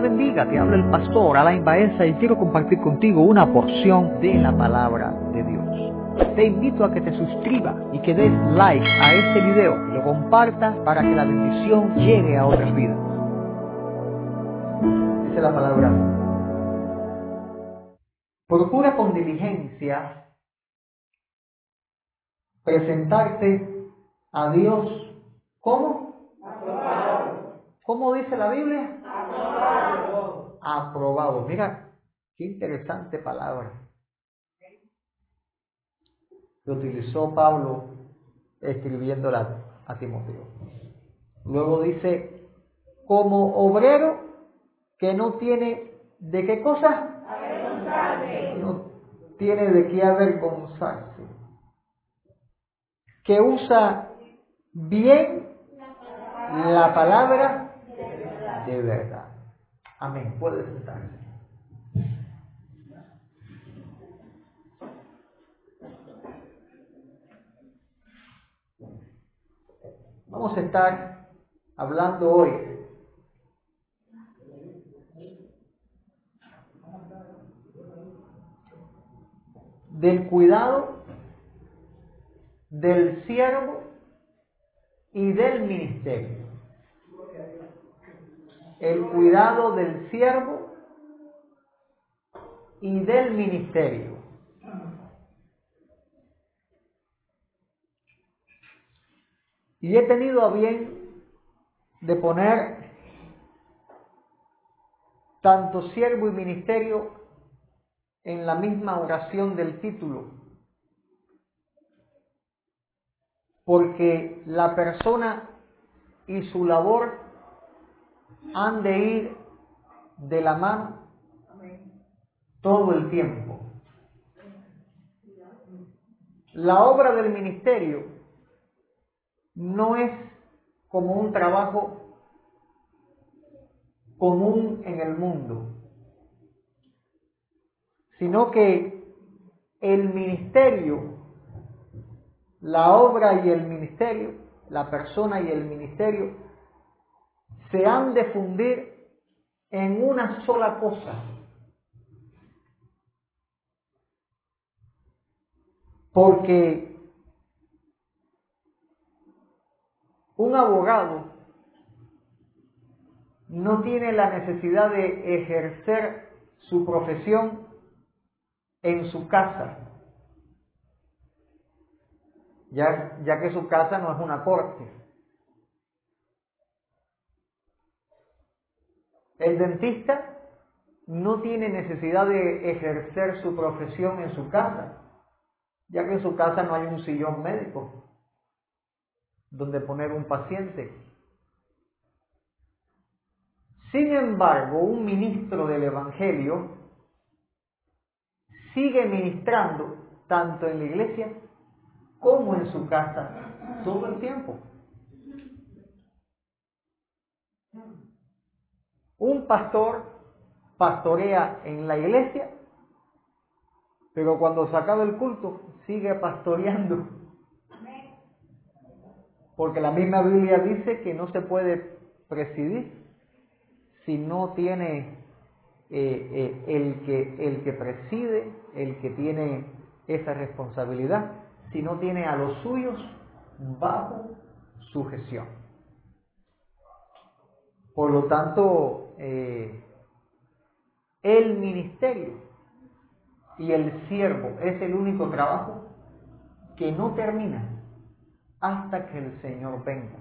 te bendiga, te habla el pastor Alain Baeza y quiero compartir contigo una porción de la palabra de Dios. Te invito a que te suscribas y que des like a este video y lo compartas para que la bendición llegue a otras vidas. Dice la palabra. Procura con diligencia presentarte a Dios como ¿Cómo dice la Biblia? Aprobado. Mira, qué interesante palabra. Que utilizó Pablo escribiéndola a Timoteo. Luego dice, como obrero que no tiene de qué cosa? No tiene de qué avergonzarse. Que usa bien la palabra de verdad. Amén. Puede sentarse. Vamos a estar hablando hoy del cuidado del siervo y del ministerio el cuidado del siervo y del ministerio. Y he tenido a bien de poner tanto siervo y ministerio en la misma oración del título, porque la persona y su labor han de ir de la mano todo el tiempo. La obra del ministerio no es como un trabajo común en el mundo, sino que el ministerio, la obra y el ministerio, la persona y el ministerio se han de fundir en una sola cosa. Porque un abogado no tiene la necesidad de ejercer su profesión en su casa, ya, que su casa no es una corte. El dentista no tiene necesidad de ejercer su profesión en su casa, ya que en su casa no hay un sillón médico donde poner un paciente. Sin embargo, un ministro del Evangelio sigue ministrando tanto en la iglesia como en su casa todo el tiempo. Un pastor pastorea en la iglesia, pero cuando se acaba el culto sigue pastoreando. Porque la misma Biblia dice que no se puede presidir si no tiene eh, eh, el, que, el que preside, el que tiene esa responsabilidad, si no tiene a los suyos bajo sujeción. Por lo tanto, eh, el ministerio y el siervo es el único trabajo que no termina hasta que el Señor venga.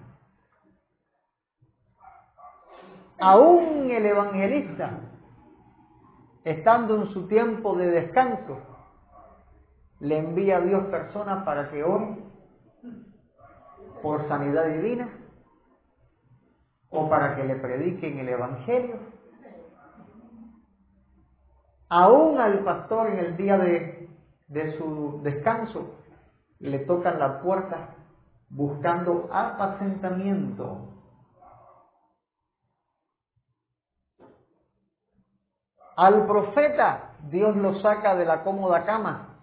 Aún el evangelista, estando en su tiempo de descanso, le envía a Dios personas para que oren por sanidad divina o para que le prediquen el Evangelio. Aún al pastor en el día de, de su descanso le tocan la puerta buscando apacentamiento. Al profeta Dios lo saca de la cómoda cama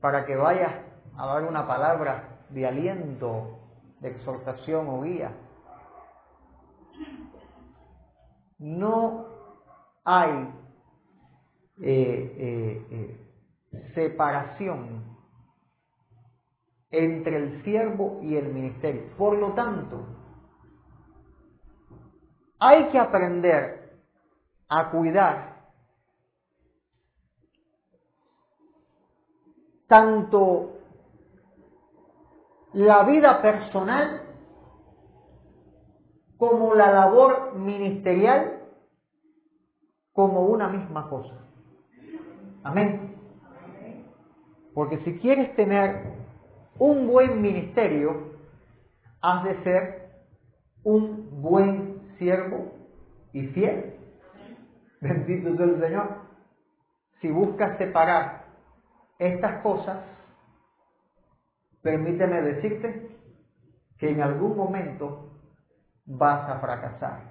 para que vaya a dar una palabra de aliento, de exhortación o guía. No hay eh, eh, separación entre el siervo y el ministerio. Por lo tanto, hay que aprender a cuidar tanto la vida personal como la labor ministerial como una misma cosa. Amén. Porque si quieres tener un buen ministerio, has de ser un buen siervo y fiel. Bendito sea el Señor. Si buscas separar estas cosas, permíteme decirte que en algún momento vas a fracasar.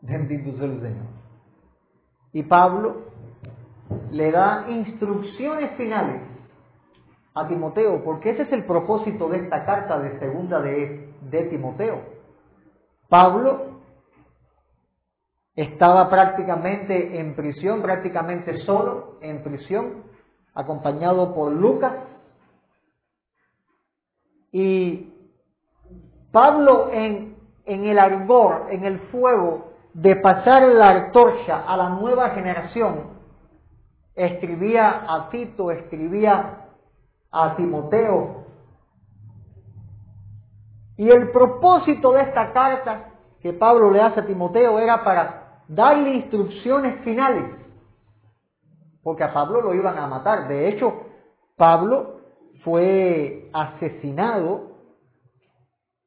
Bendito sea el Señor. Y Pablo le da instrucciones finales a Timoteo, porque ese es el propósito de esta carta de segunda de, de Timoteo. Pablo estaba prácticamente en prisión, prácticamente solo en prisión, acompañado por Lucas. Y Pablo en, en el ardor, en el fuego de pasar la antorcha a la nueva generación, escribía a Tito, escribía a Timoteo. Y el propósito de esta carta que Pablo le hace a Timoteo era para darle instrucciones finales, porque a Pablo lo iban a matar. De hecho, Pablo fue asesinado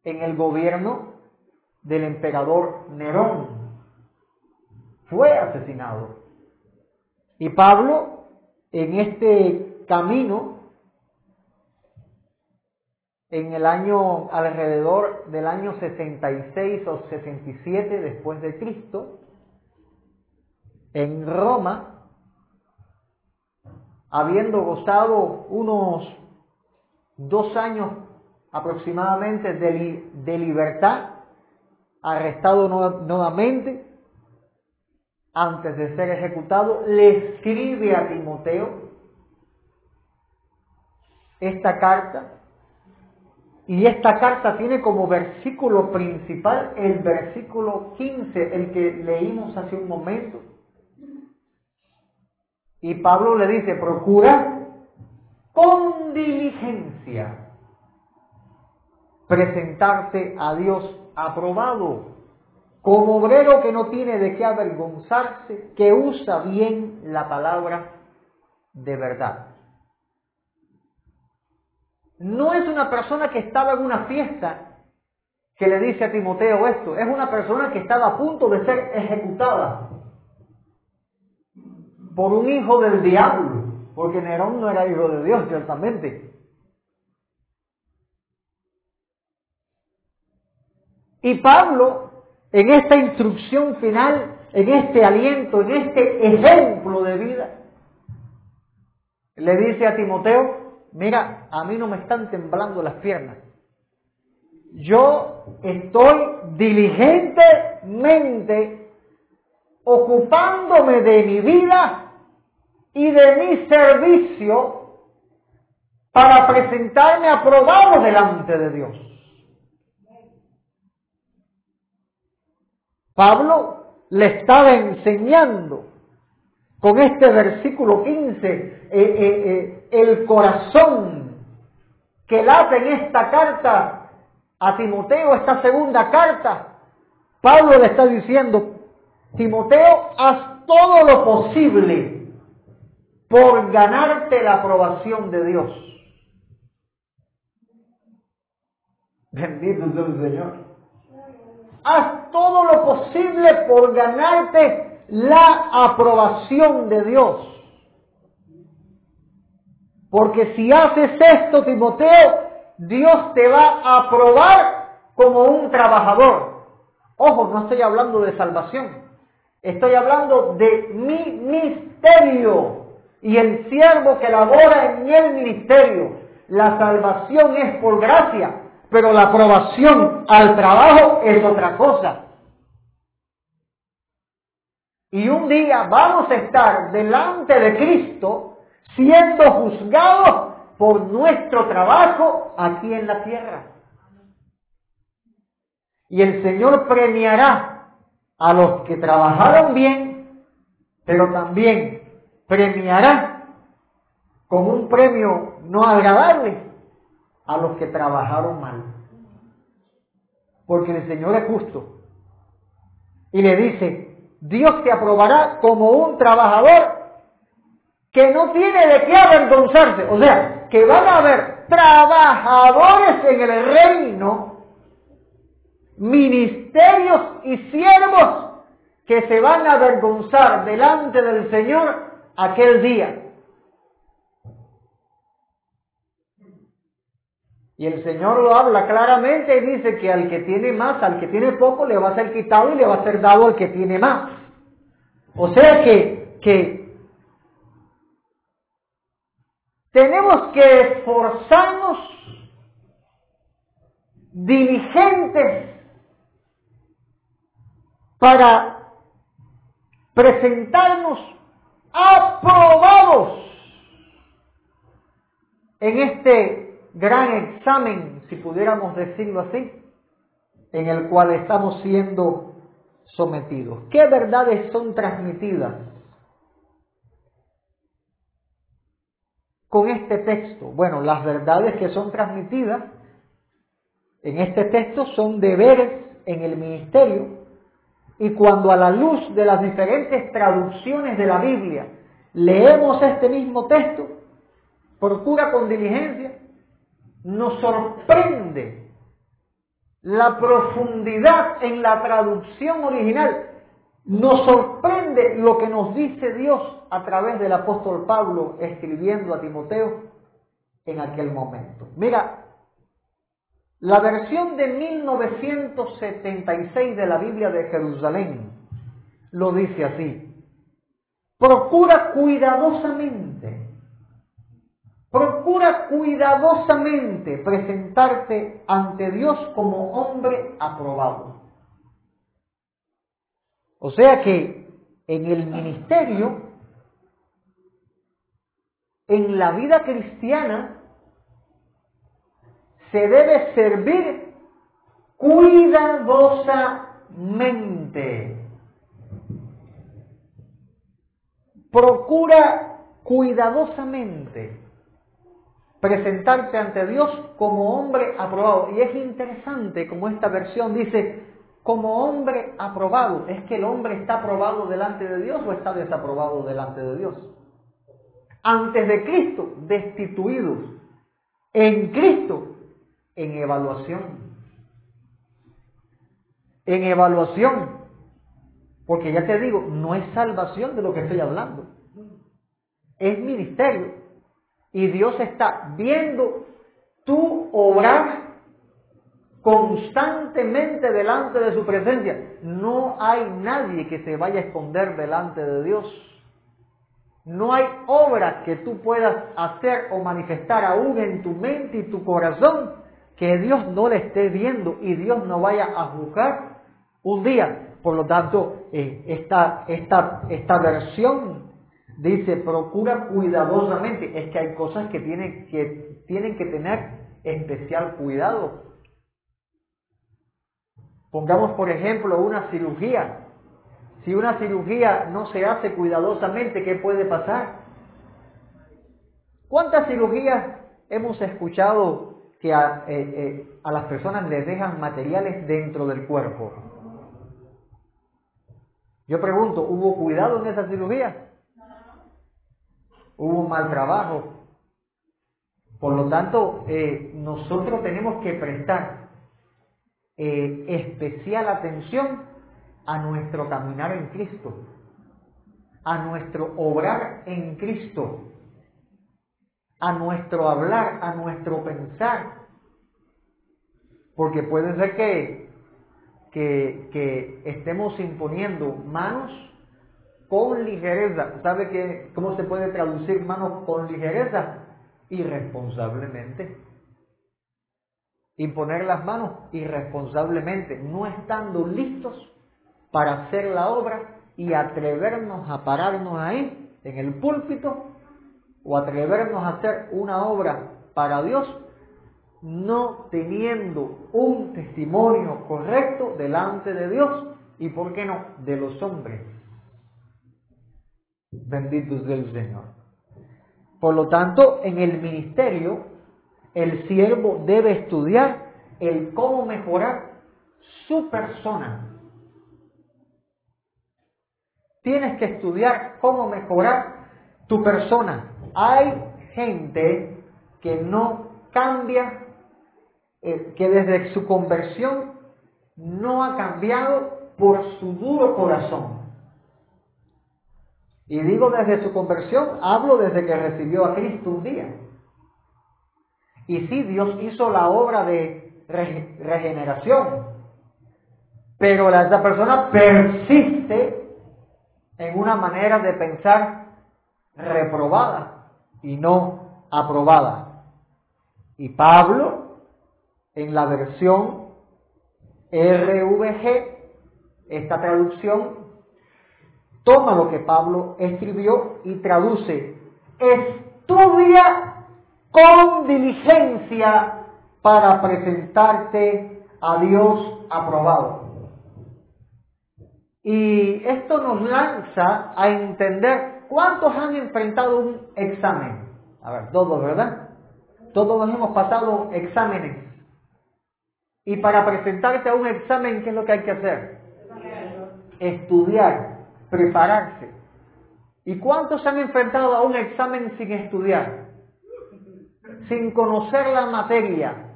en el gobierno del emperador Nerón. Fue asesinado. Y Pablo, en este camino, en el año alrededor del año 66 o 67 después de Cristo, en Roma, habiendo gozado unos dos años aproximadamente de, libertad, arrestado nuevamente, antes de ser ejecutado, le escribe a Timoteo esta carta. Y esta carta tiene como versículo principal el versículo 15, el que leímos hace un momento. Y Pablo le dice, procura con diligencia presentarte a Dios aprobado, como obrero que no tiene de qué avergonzarse, que usa bien la palabra de verdad. No es una persona que estaba en una fiesta que le dice a Timoteo esto, es una persona que estaba a punto de ser ejecutada por un hijo del diablo, porque Nerón no era hijo de Dios, ciertamente. Y Pablo, en esta instrucción final, en este aliento, en este ejemplo de vida, le dice a Timoteo, mira, a mí no me están temblando las piernas. Yo estoy diligentemente ocupándome de mi vida y de mi servicio para presentarme aprobado delante de Dios. Pablo le estaba enseñando con este versículo 15 eh, eh, eh, el corazón que late en esta carta a Timoteo, esta segunda carta. Pablo le está diciendo, Timoteo, haz todo lo posible por ganarte la aprobación de Dios. Bendito sea el Señor. Haz todo lo posible por ganarte la aprobación de Dios. Porque si haces esto, Timoteo, Dios te va a aprobar como un trabajador. Ojo, no estoy hablando de salvación. Estoy hablando de mi misterio y el siervo que labora en el ministerio. La salvación es por gracia, pero la aprobación al trabajo es otra cosa. Y un día vamos a estar delante de Cristo siendo juzgados por nuestro trabajo aquí en la tierra. Y el Señor premiará a los que trabajaron bien, pero también premiará con un premio no agradable a los que trabajaron mal. Porque el Señor es justo. Y le dice, Dios te aprobará como un trabajador que no tiene de qué avergonzarse. O sea, que van a haber trabajadores en el reino, ministerios y siervos que se van a avergonzar delante del Señor aquel día. Y el Señor lo habla claramente y dice que al que tiene más, al que tiene poco, le va a ser quitado y le va a ser dado al que tiene más. O sea que, que tenemos que esforzarnos diligentes para presentarnos aprobados en este gran examen, si pudiéramos decirlo así, en el cual estamos siendo sometidos. ¿Qué verdades son transmitidas con este texto? Bueno, las verdades que son transmitidas en este texto son deberes en el ministerio y cuando a la luz de las diferentes traducciones de la Biblia leemos este mismo texto, procura con diligencia nos sorprende la profundidad en la traducción original. Nos sorprende lo que nos dice Dios a través del apóstol Pablo escribiendo a Timoteo en aquel momento. Mira, la versión de 1976 de la Biblia de Jerusalén lo dice así. Procura cuidadosamente Procura cuidadosamente presentarte ante Dios como hombre aprobado. O sea que en el ministerio, en la vida cristiana, se debe servir cuidadosamente. Procura cuidadosamente presentarte ante Dios como hombre aprobado. Y es interesante como esta versión dice, como hombre aprobado. ¿Es que el hombre está aprobado delante de Dios o está desaprobado delante de Dios? Antes de Cristo, destituidos. En Cristo, en evaluación. En evaluación. Porque ya te digo, no es salvación de lo que estoy hablando. Es ministerio. Y Dios está viendo tu obrar constantemente delante de su presencia. No hay nadie que se vaya a esconder delante de Dios. No hay obra que tú puedas hacer o manifestar aún en tu mente y tu corazón que Dios no le esté viendo y Dios no vaya a juzgar un día. Por lo tanto, eh, esta, esta, esta versión dice, procura cuidadosamente. Es que hay cosas que tienen que, tienen que tener especial cuidado. Pongamos, por ejemplo, una cirugía. Si una cirugía no se hace cuidadosamente, ¿qué puede pasar? ¿Cuántas cirugías hemos escuchado que a, eh, eh, a las personas les dejan materiales dentro del cuerpo? Yo pregunto, ¿hubo cuidado en esa cirugía? Hubo un mal trabajo. Por lo tanto, eh, nosotros tenemos que prestar eh, especial atención a nuestro caminar en Cristo, a nuestro obrar en Cristo, a nuestro hablar, a nuestro pensar. Porque puede ser que, que, que estemos imponiendo manos con ligereza. ¿Sabe qué, cómo se puede traducir manos con ligereza? Irresponsablemente. Imponer las manos irresponsablemente, no estando listos para hacer la obra y atrevernos a pararnos ahí, en el púlpito, o atrevernos a hacer una obra para Dios, no teniendo un testimonio correcto delante de Dios y, ¿por qué no?, de los hombres. Bendito sea el Señor. Por lo tanto, en el ministerio, el siervo debe estudiar el cómo mejorar su persona. Tienes que estudiar cómo mejorar tu persona. Hay gente que no cambia, eh, que desde su conversión no ha cambiado por su duro corazón. Y digo desde su conversión, hablo desde que recibió a Cristo un día. Y sí, Dios hizo la obra de regeneración, pero esa persona persiste en una manera de pensar reprobada y no aprobada. Y Pablo, en la versión RVG, esta traducción toma lo que Pablo escribió y traduce, estudia con diligencia para presentarte a Dios aprobado. Y esto nos lanza a entender cuántos han enfrentado un examen. A ver, todos, ¿verdad? Todos hemos pasado exámenes. Y para presentarte a un examen, ¿qué es lo que hay que hacer? Estudiar prepararse. ¿Y cuántos se han enfrentado a un examen sin estudiar? Sin conocer la materia.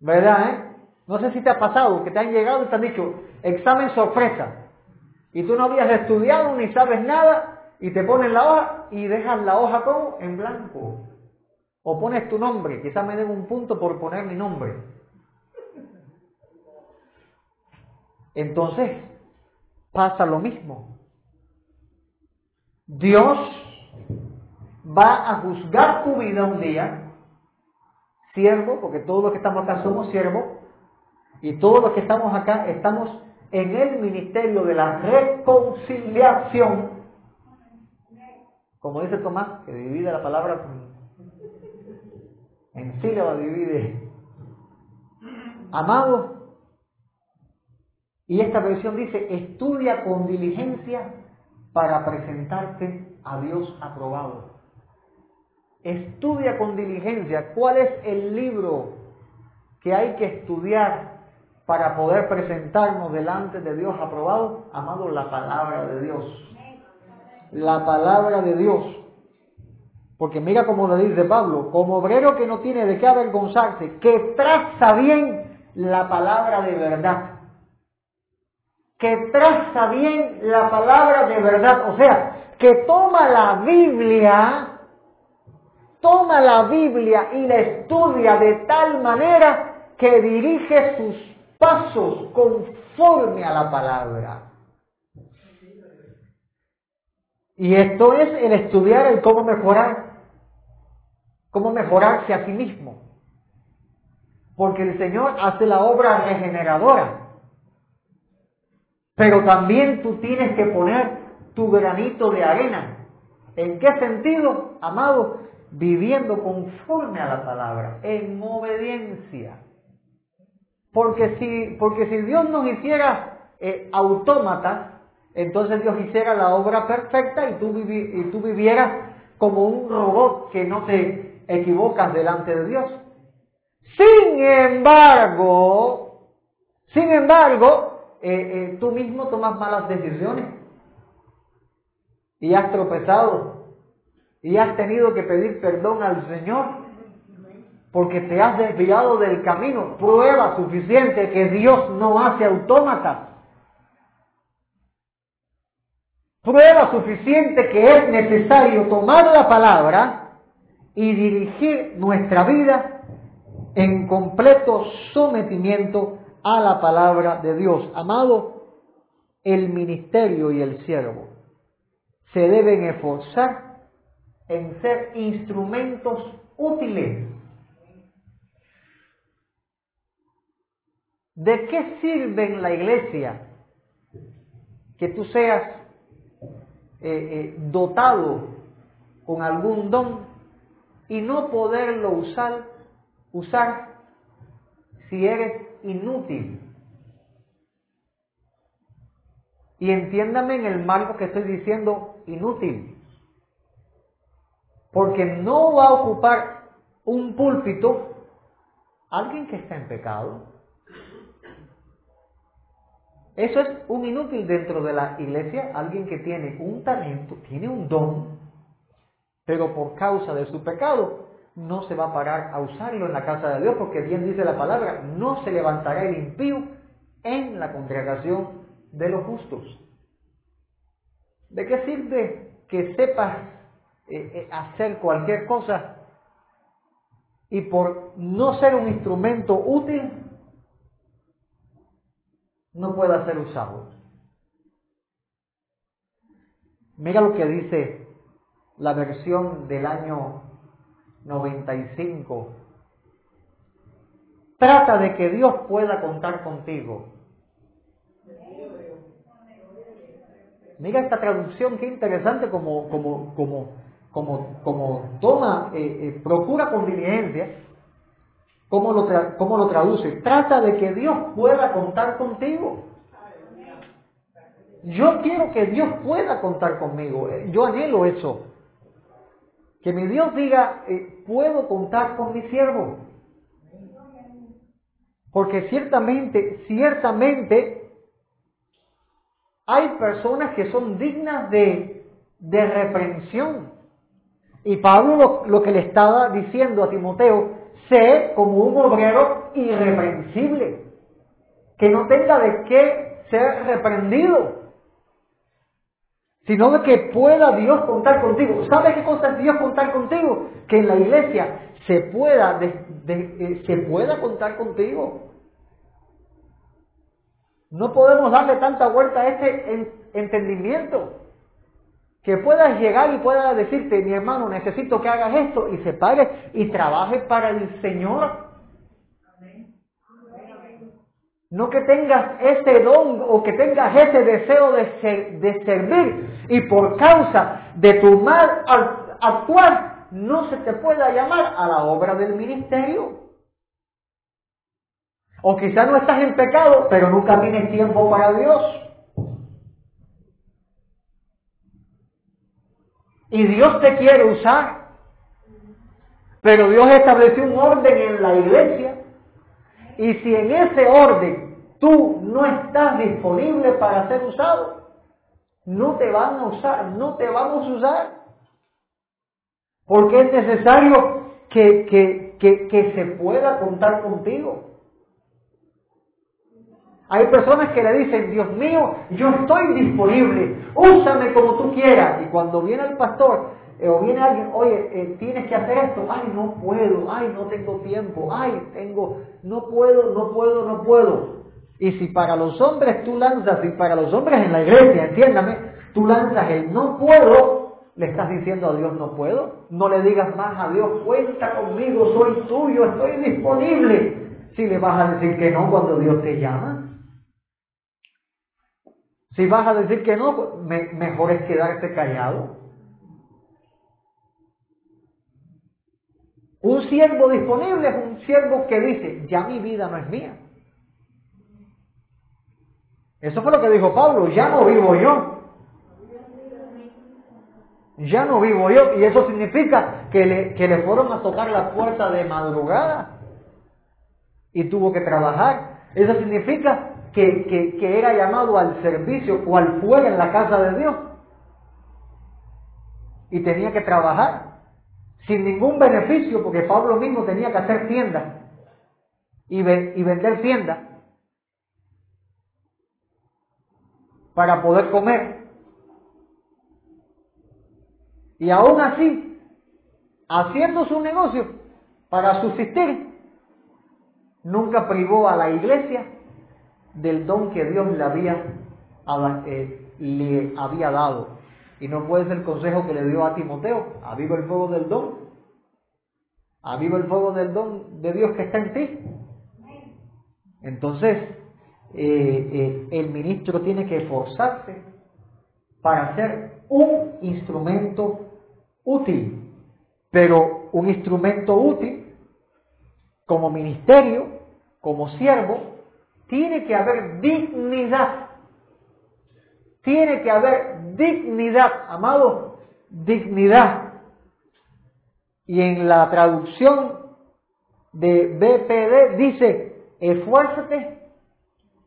¿Verdad, eh? No sé si te ha pasado que te han llegado y te han dicho, examen sorpresa. Y tú no habías estudiado ni sabes nada y te ponen la hoja y dejas la hoja como en blanco. O pones tu nombre, quizás me den un punto por poner mi nombre. Entonces, pasa lo mismo. Dios va a juzgar tu vida un día, siervo, porque todos los que estamos acá somos siervos, y todos los que estamos acá estamos en el ministerio de la reconciliación, como dice Tomás, que divide la palabra en sílabas, divide. Amado, y esta versión dice, estudia con diligencia para presentarte a Dios aprobado. Estudia con diligencia cuál es el libro que hay que estudiar para poder presentarnos delante de Dios aprobado. Amado, la palabra de Dios. La palabra de Dios. Porque mira como le dice Pablo, como obrero que no tiene de qué avergonzarse, que traza bien la palabra de verdad que traza bien la palabra de verdad, o sea, que toma la Biblia, toma la Biblia y la estudia de tal manera que dirige sus pasos conforme a la palabra. Y esto es el estudiar el cómo mejorar, cómo mejorarse a sí mismo. Porque el Señor hace la obra regeneradora. Pero también tú tienes que poner tu granito de arena. ¿En qué sentido, amado? Viviendo conforme a la palabra, en obediencia. Porque si, porque si Dios nos hiciera eh, autómatas, entonces Dios hiciera la obra perfecta y tú, y tú vivieras como un robot que no te equivocas delante de Dios. Sin embargo, sin embargo, eh, eh, tú mismo tomas malas decisiones y has tropezado y has tenido que pedir perdón al Señor porque te has desviado del camino. Prueba suficiente que Dios no hace autómatas. Prueba suficiente que es necesario tomar la palabra y dirigir nuestra vida en completo sometimiento a la palabra de Dios. Amado, el ministerio y el siervo se deben esforzar en ser instrumentos útiles. ¿De qué sirve en la iglesia que tú seas eh, eh, dotado con algún don y no poderlo usar, usar si eres inútil. Y entiéndame en el marco que estoy diciendo inútil. Porque no va a ocupar un púlpito alguien que está en pecado. Eso es un inútil dentro de la iglesia, alguien que tiene un talento, tiene un don, pero por causa de su pecado no se va a parar a usarlo en la casa de Dios, porque bien dice la palabra, no se levantará el impío en la congregación de los justos. ¿De qué sirve que sepas eh, eh, hacer cualquier cosa y por no ser un instrumento útil, no pueda ser usado? Mira lo que dice la versión del año 95. Trata de que Dios pueda contar contigo. Mira esta traducción, qué interesante como, como, como, como, como toma, eh, eh, procura con diligencia cómo lo, cómo lo traduce. Trata de que Dios pueda contar contigo. Yo quiero que Dios pueda contar conmigo. Yo anhelo eso. Que mi Dios diga, eh, puedo contar con mi siervo. Porque ciertamente, ciertamente, hay personas que son dignas de, de reprensión. Y Pablo lo, lo, que le estaba diciendo a Timoteo, sé como un obrero irreprensible, que no tenga de qué ser reprendido sino de que pueda Dios contar contigo. ¿Sabes qué cosa Dios contar contigo? Que en la iglesia se pueda, eh, se pueda contar contigo. No podemos darle tanta vuelta a este entendimiento. Que puedas llegar y puedas decirte, mi hermano, necesito que hagas esto y se pare y trabaje para el Señor. No que tengas ese don o que tengas ese deseo de, de servir y por causa de tu mal actuar no se te pueda llamar a la obra del ministerio. O quizás no estás en pecado, pero nunca tienes tiempo para Dios. Y Dios te quiere usar. Pero Dios estableció un orden en la iglesia y si en ese orden tú no estás disponible para ser usado, no te van a usar, no te vamos a usar. Porque es necesario que, que, que, que se pueda contar contigo. Hay personas que le dicen, Dios mío, yo estoy disponible, úsame como tú quieras. Y cuando viene el pastor eh, o viene alguien, oye, eh, tienes que hacer esto, ay, no puedo, ay, no tengo tiempo, ay, tengo, no puedo, no puedo, no puedo. Y si para los hombres tú lanzas, y para los hombres en la iglesia, entiéndame, tú lanzas el no puedo, le estás diciendo a Dios no puedo. No le digas más a Dios, cuenta conmigo, soy tuyo, estoy disponible. Si le vas a decir que no cuando Dios te llama. Si vas a decir que no, mejor es quedarte callado. Un siervo disponible es un siervo que dice, ya mi vida no es mía. Eso fue lo que dijo Pablo, ya no vivo yo. Ya no vivo yo. Y eso significa que le, que le fueron a tocar la puerta de madrugada y tuvo que trabajar. Eso significa que, que, que era llamado al servicio cual fuera en la casa de Dios. Y tenía que trabajar sin ningún beneficio, porque Pablo mismo tenía que hacer tiendas y, vender tiendas para poder comer. Y aún así, haciendo su negocio para subsistir, nunca privó a la iglesia del don que Dios le había, eh, le había dado. Y no puede ser el consejo que le dio a Timoteo, aviva el fuego del don, aviva el fuego del don de Dios que está en ti. Entonces, eh, eh, el ministro tiene que esforzarse para ser un instrumento útil, pero un instrumento útil como ministerio, como siervo, tiene que haber dignidad. Tiene que haber dignidad, amado, dignidad. Y en la traducción de BPD dice, esfuérzate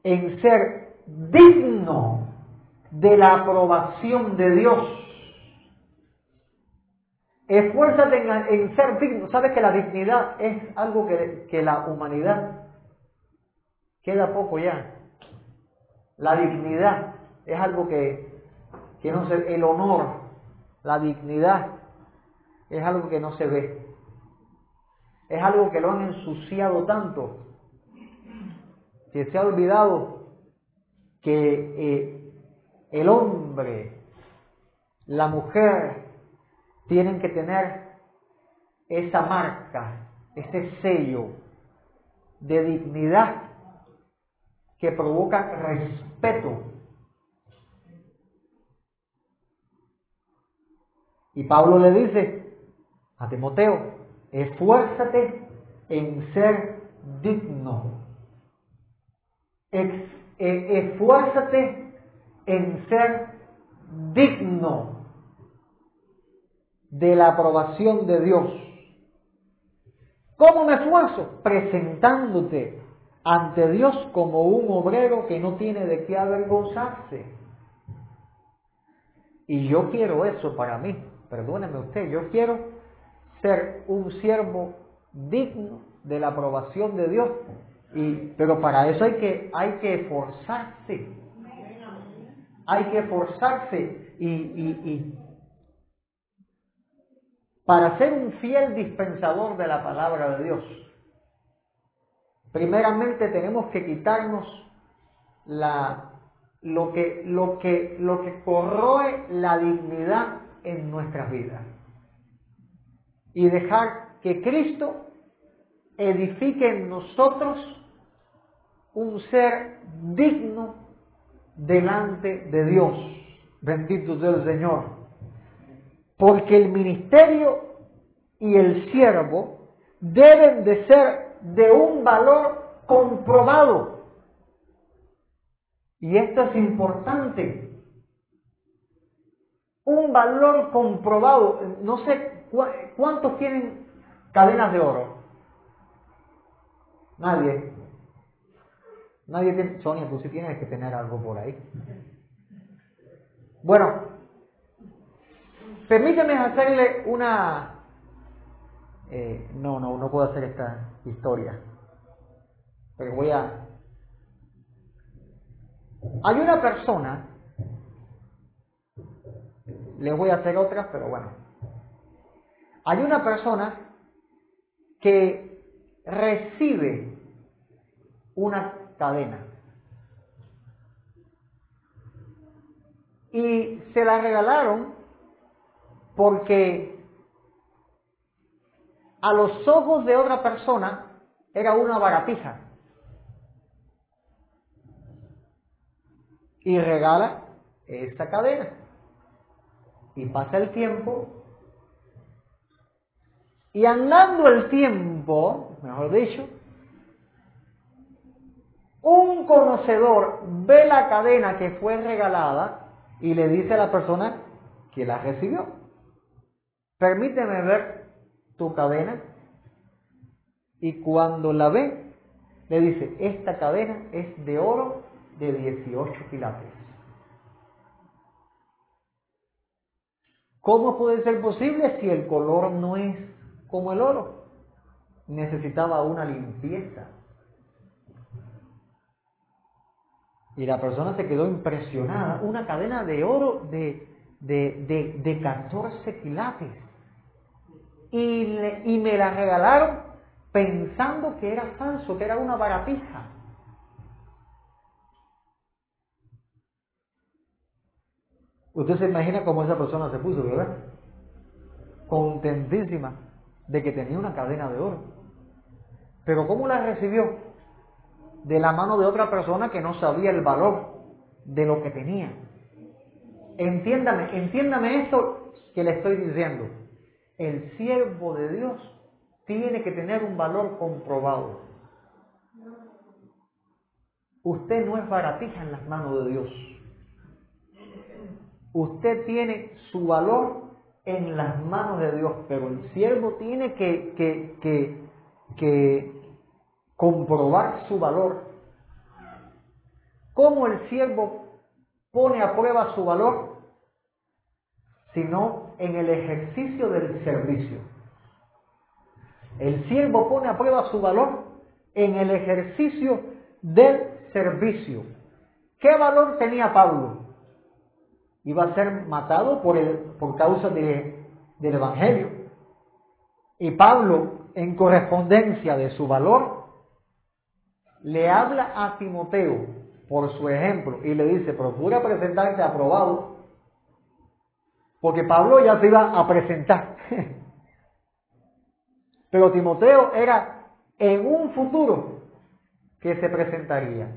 en ser digno de la aprobación de Dios. Esfuérzate en, ser digno. Sabes que la dignidad es algo que, que la humanidad queda poco ya. La dignidad es algo que, que no se, el honor, la dignidad es algo que no se ve. Es algo que lo han ensuciado tanto que se ha olvidado que eh, el hombre, la mujer, tienen que tener esa marca, ese sello de dignidad que provoca respeto. Y Pablo le dice a Timoteo, esfuérzate en ser digno. E, esfuérzate en ser digno de la aprobación de Dios. ¿Cómo me esfuerzo? Presentándote ante Dios como un obrero que no tiene de qué avergonzarse. Y yo quiero eso para mí, perdóneme usted, yo quiero ser un siervo digno de la aprobación de Dios. Y, pero para eso hay que, hay que esforzarse. Hay que esforzarse y, y, y para ser un fiel dispensador de la palabra de Dios Primeramente tenemos que quitarnos la, lo, que, lo, que, lo que corroe la dignidad en nuestras vidas y dejar que Cristo edifique en nosotros un ser digno delante de Dios. Bendito sea el Señor. Porque el ministerio y el siervo deben de ser de un valor comprobado. Y esto es importante. Un valor comprobado. No sé cuántos tienen cadenas de oro. Nadie. Nadie tiene. Sonia, tú sí tienes que tener algo por ahí. Bueno, permíteme hacerle una eh, no, no, no puedo hacer esta historia. Pero voy a... Hay una persona, les voy a hacer otras, pero bueno. Hay una persona que recibe una cadena y se la regalaron porque a los ojos de otra persona era una baratija. Y regala esta cadena. Y pasa el tiempo. Y andando el tiempo, mejor dicho, un conocedor ve la cadena que fue regalada y le dice a la persona que la recibió. Permíteme ver tu cadena y cuando la ve, le dice, esta cadena es de oro de 18 quilates. ¿Cómo puede ser posible si el color no es como el oro? Necesitaba una limpieza. Y la persona se quedó impresionada. Una cadena de oro de, de, de, de 14 quilates y, me la regalaron pensando que era falso, que era una baratija. Usted se imagina cómo esa persona se puso, ¿verdad? Contentísima de que tenía una cadena de oro. Pero ¿cómo la recibió? De la mano de otra persona que no sabía el valor de lo que tenía. entiéndame, entiéndame esto que le estoy diciendo. El siervo de Dios tiene que tener un valor comprobado. Usted no es baratija en las manos de Dios. Usted tiene su valor en las manos de Dios, pero el siervo tiene que, comprobar su valor. ¿Cómo el siervo pone a prueba su valor? Sino en el ejercicio del servicio. El siervo pone a prueba su valor en el ejercicio del servicio. ¿Qué valor tenía Pablo? Iba a ser matado por, el, por causa de, del Evangelio. Y Pablo, en correspondencia de su valor, le habla a Timoteo por su ejemplo y le dice, procura presentarte aprobado, porque Pablo ya se iba a presentar. Pero Timoteo era en un futuro que se presentaría.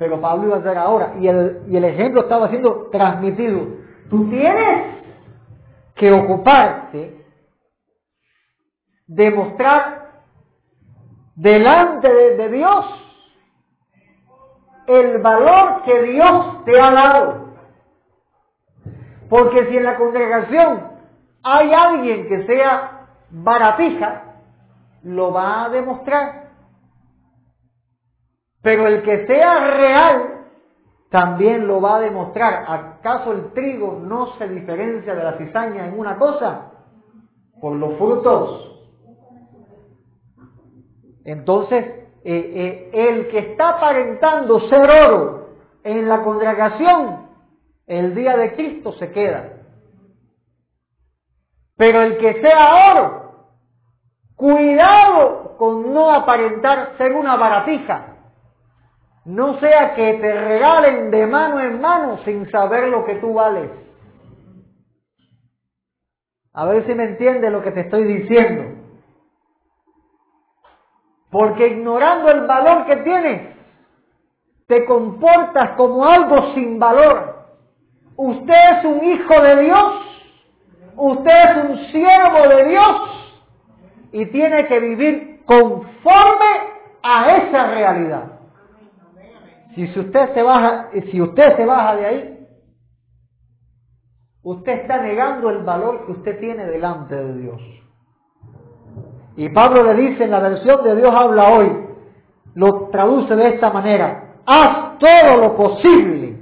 Pero Pablo iba a ser ahora y el, ejemplo estaba siendo transmitido. Tú tienes que ocuparte de mostrar delante de, de Dios el valor que Dios te ha dado. Porque si en la congregación hay alguien que sea baratija, lo va a demostrar. Pero el que sea real también lo va a demostrar. ¿Acaso el trigo no se diferencia de la cizaña en una cosa? Por los frutos. Entonces, eh, eh, el que está aparentando ser oro en la congregación, el día de Cristo se queda. Pero el que sea oro, cuidado con no aparentar ser una baratija. No sea que te regalen de mano en mano sin saber lo que tú vales. A ver si me entiende lo que te estoy diciendo. Porque ignorando el valor que tienes, te comportas como algo sin valor. Usted es un hijo de Dios, usted es un siervo de Dios y tiene que vivir conforme a esa realidad. Si usted se baja, si usted se baja de ahí, usted está negando el valor que usted tiene delante de Dios. Y Pablo le dice en la versión de Dios habla hoy, lo traduce de esta manera, haz todo lo posible,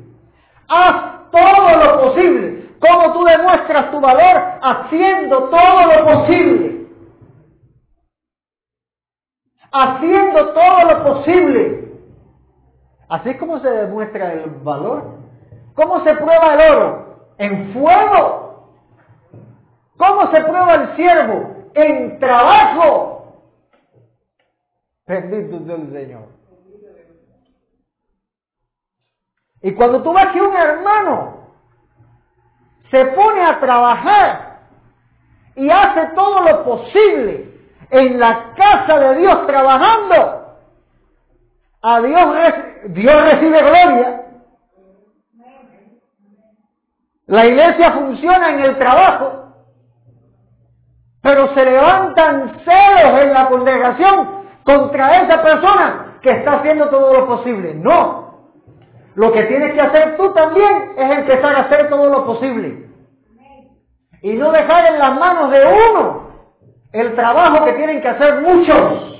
haz todo lo posible. ¿Cómo tú demuestras tu valor? Haciendo todo lo posible. Haciendo todo lo posible. Así es como se demuestra el valor. ¿Cómo se prueba el oro? En fuego. ¿Cómo se prueba el siervo? en trabajo. Bendito sea el Señor. Y cuando tú ves que un hermano se pone a trabajar y hace todo lo posible en la casa de Dios trabajando, a Dios, Dios recibe gloria. La iglesia funciona en el trabajo pero se levantan celos en la congregación contra esa persona que está haciendo todo lo posible. No. Lo que tienes que hacer tú también es empezar a hacer todo lo posible. Y no dejar en las manos de uno el trabajo que tienen que hacer muchos.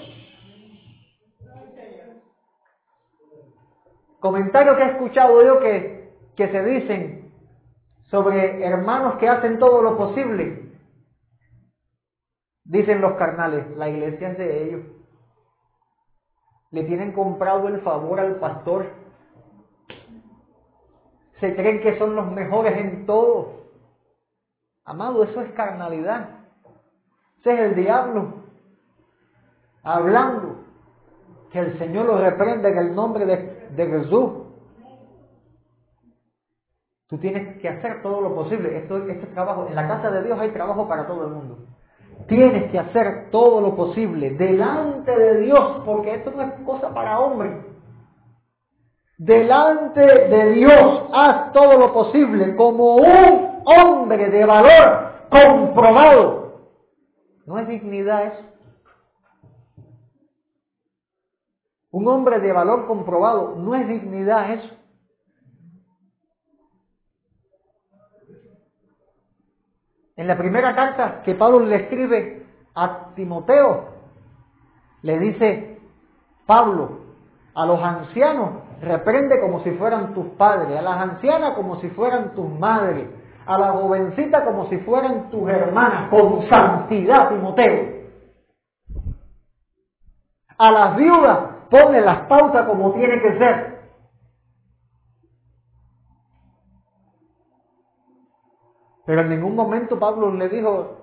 Comentarios que he escuchado yo que, que se dicen sobre hermanos que hacen todo lo posible Dicen los carnales, la iglesia es de ellos. Le tienen comprado el favor al pastor. Se creen que son los mejores en todo. Amado, eso es carnalidad. Ese es el diablo hablando. Que el Señor lo reprenda en el nombre de, de Jesús. Tú tienes que hacer todo lo posible. Esto, este trabajo, en la casa de Dios hay trabajo para todo el mundo. Tienes que hacer todo lo posible delante de Dios, porque esto no es cosa para hombres. delante de Dios, haz todo lo posible como un hombre de valor comprobado. ¿No es dignidad eso? Un hombre de valor comprobado, ¿no es dignidad eso? En la primera carta que Pablo le escribe a Timoteo, le dice, Pablo, a los ancianos reprende como si fueran tus padres, a las ancianas como si fueran tus madres, a la jovencita como si fueran tus hermanas, con santidad, Timoteo. A las viudas ponle las pautas como tiene que ser. Pero en ningún momento Pablo le dijo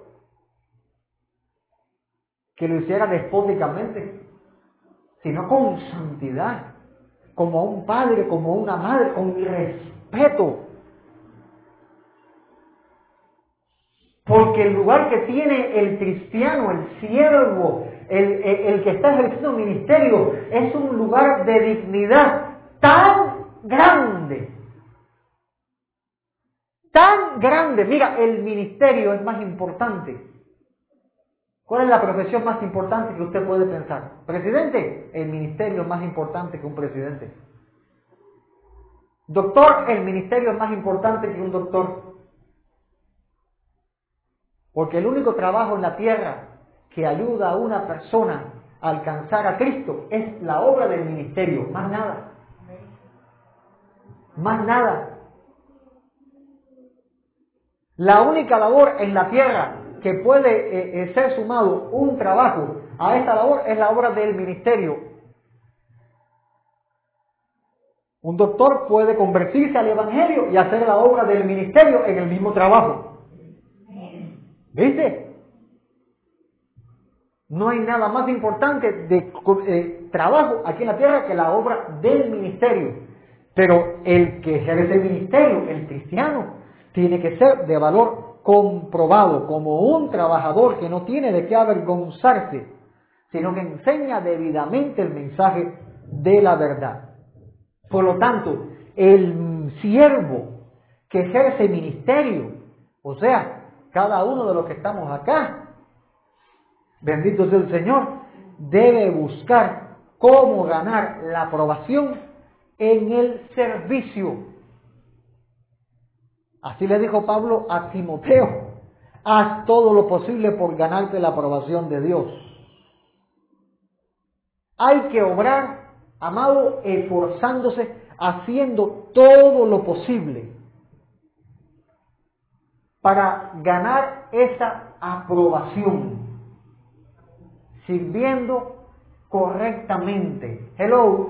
que lo hiciera despóticamente, sino con santidad, como un padre, como una madre, con respeto. Porque el lugar que tiene el cristiano, el siervo, el, que está ejerciendo ministerio, es un lugar de dignidad tan grande. Tan grande. Mira, el ministerio es más importante ¿Cuál es la profesión más importante que usted puede pensar? ¿Presidente? El ministerio es más importante que un presidente. Doctor, el ministerio es más importante que un doctor. Porque el único trabajo en la tierra que ayuda a una persona a alcanzar a Cristo es la obra del ministerio, más nada. Más nada. La única labor en la tierra que puede eh, eh, ser sumado un trabajo a esta labor es la obra del ministerio. Un doctor puede convertirse al Evangelio y hacer la obra del ministerio en el mismo trabajo. ¿Viste? No hay nada más importante de eh, trabajo aquí en la tierra que la obra del ministerio. Pero el que ejerce el ministerio, el cristiano, tiene que ser de valor comprobado como un trabajador que no tiene de qué avergonzarse, sino que enseña debidamente el mensaje de la verdad. Por lo tanto, el siervo que ejerce ministerio, o sea, cada uno de los que estamos acá, bendito sea el Señor, debe buscar cómo ganar la aprobación en el servicio Así le dijo Pablo a Timoteo, haz todo lo posible por ganarte la aprobación de Dios. Hay que obrar, amado, esforzándose, haciendo todo lo posible para ganar esa aprobación, sirviendo correctamente. Hello,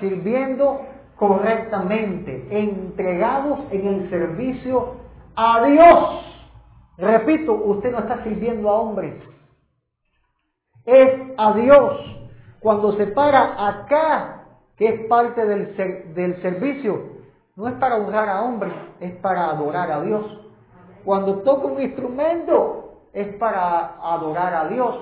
sirviendo correctamente, entregados en el servicio a Dios. Repito, usted no está sirviendo a hombres, es a Dios. Cuando se para acá, que es parte del, del servicio, no es para honrar a hombres, es para adorar a Dios. Cuando toca un instrumento, es para adorar a Dios.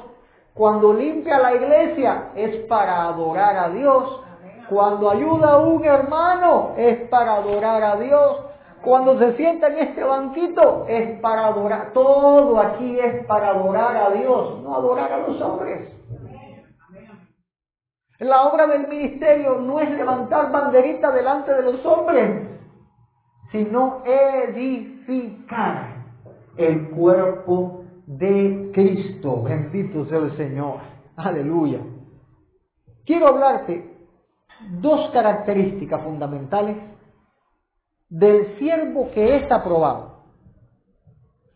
Cuando limpia la iglesia, es para adorar a Dios. Cuando ayuda a un hermano es para adorar a Dios. Cuando se sienta en este banquito es para adorar. Todo aquí es para adorar a Dios, no adorar a los hombres. La obra del ministerio no es levantar banderita delante de los hombres, sino edificar el cuerpo de Cristo. Bendito sea el Señor. Aleluya. Quiero hablarte dos características fundamentales del siervo que es aprobado.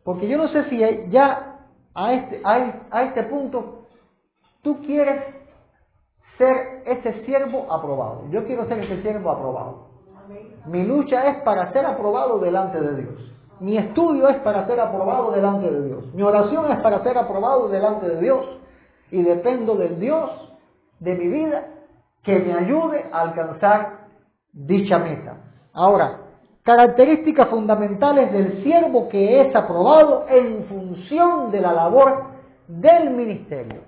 Porque yo no sé si ya a este, a este punto tú quieres ser ese siervo aprobado. Yo quiero ser ese siervo aprobado. Mi lucha es para ser aprobado delante de Dios. Mi estudio es para ser aprobado delante de Dios. Mi oración es para ser aprobado delante de Dios. Y dependo del Dios de mi vida que me ayude a alcanzar dicha meta. Ahora, características fundamentales del siervo que es aprobado en función de la labor del ministerio.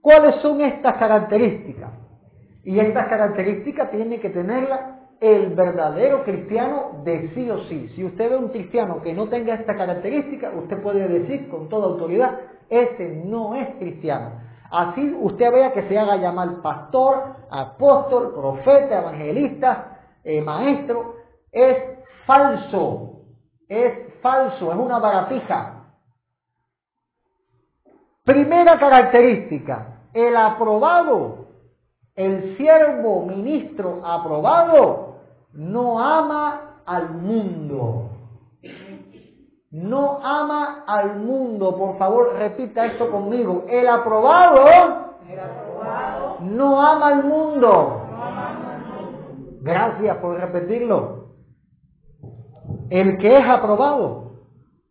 ¿Cuáles son estas características? Y estas características tiene que tenerla el verdadero cristiano de sí o sí. Si usted ve un cristiano que no tenga esta característica, usted puede decir con toda autoridad, ese no es cristiano. Así usted vea que se haga llamar pastor, apóstol, profeta, evangelista, eh, maestro, es falso, es falso, es una baratija. Primera característica, el aprobado, el siervo ministro aprobado, no ama al mundo. No ama al mundo. Por favor, repita esto conmigo. El aprobado, no ama al mundo. Gracias por repetirlo. El que es aprobado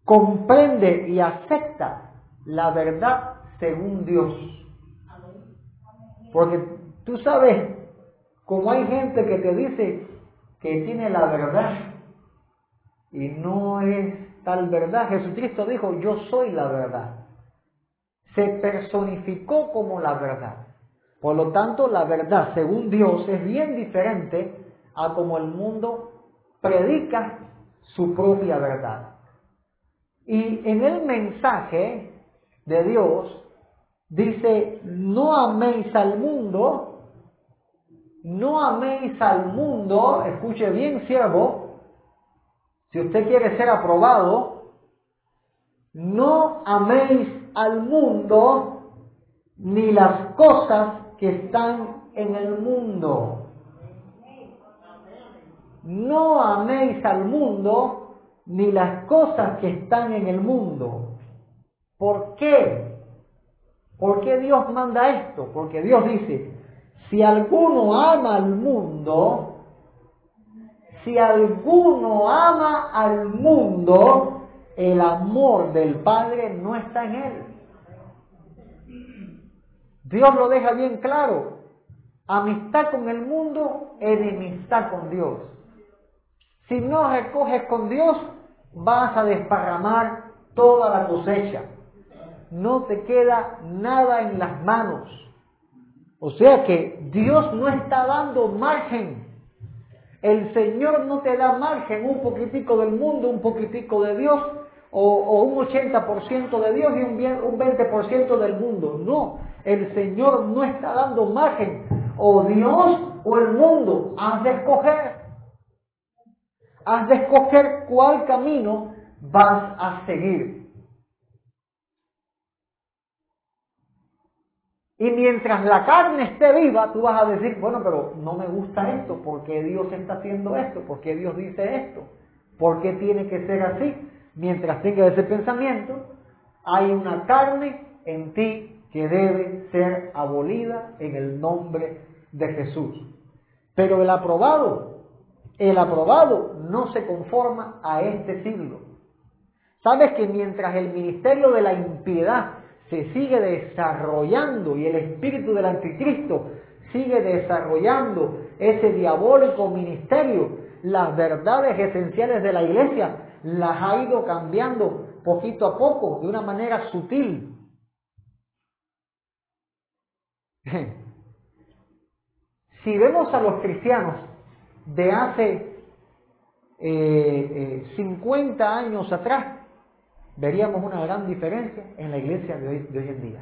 comprende y acepta la verdad según Dios. Porque tú sabes, como hay gente que te dice que tiene la verdad y no es tal verdad. Jesucristo dijo, yo soy la verdad. Se personificó como la verdad. Por lo tanto, la verdad, según Dios, es bien diferente a como el mundo predica su propia verdad. Y en el mensaje de Dios dice, no améis al mundo, no améis al mundo, escuche bien siervo, si usted quiere ser aprobado, no améis al mundo ni las cosas que están en el mundo. No améis al mundo ni las cosas que están en el mundo. ¿Por qué? ¿Por qué Dios manda esto? Porque Dios dice, si alguno ama al mundo, si alguno ama al mundo, el amor del Padre no está en él. Dios lo deja bien claro. Amistad con el mundo, enemistad con Dios. Si no recoges con Dios, vas a desparramar toda la cosecha. No te queda nada en las manos. O sea que Dios no está dando margen. El Señor no te da margen, un poquitico del mundo, un poquitico de Dios, o, un 80% de Dios y un, un 20% del mundo. No, el Señor no está dando margen. O Dios o el mundo. Has de escoger. Has de escoger cuál camino vas a seguir. Y mientras la carne esté viva, tú vas a decir, bueno, pero no me gusta esto, ¿por qué Dios está haciendo esto? ¿Por qué Dios dice esto? ¿Por qué tiene que ser así? Mientras tenga ese pensamiento, hay una carne en ti que debe ser abolida en el nombre de Jesús. Pero el aprobado, el aprobado no se conforma a este siglo. ¿Sabes que mientras el ministerio de la impiedad se sigue desarrollando y el espíritu del anticristo sigue desarrollando ese diabólico ministerio, las verdades esenciales de la iglesia las ha ido cambiando poquito a poco, de una manera sutil. Si vemos a los cristianos de hace 50 eh, eh, años atrás, veríamos una gran diferencia en la iglesia de hoy, en día.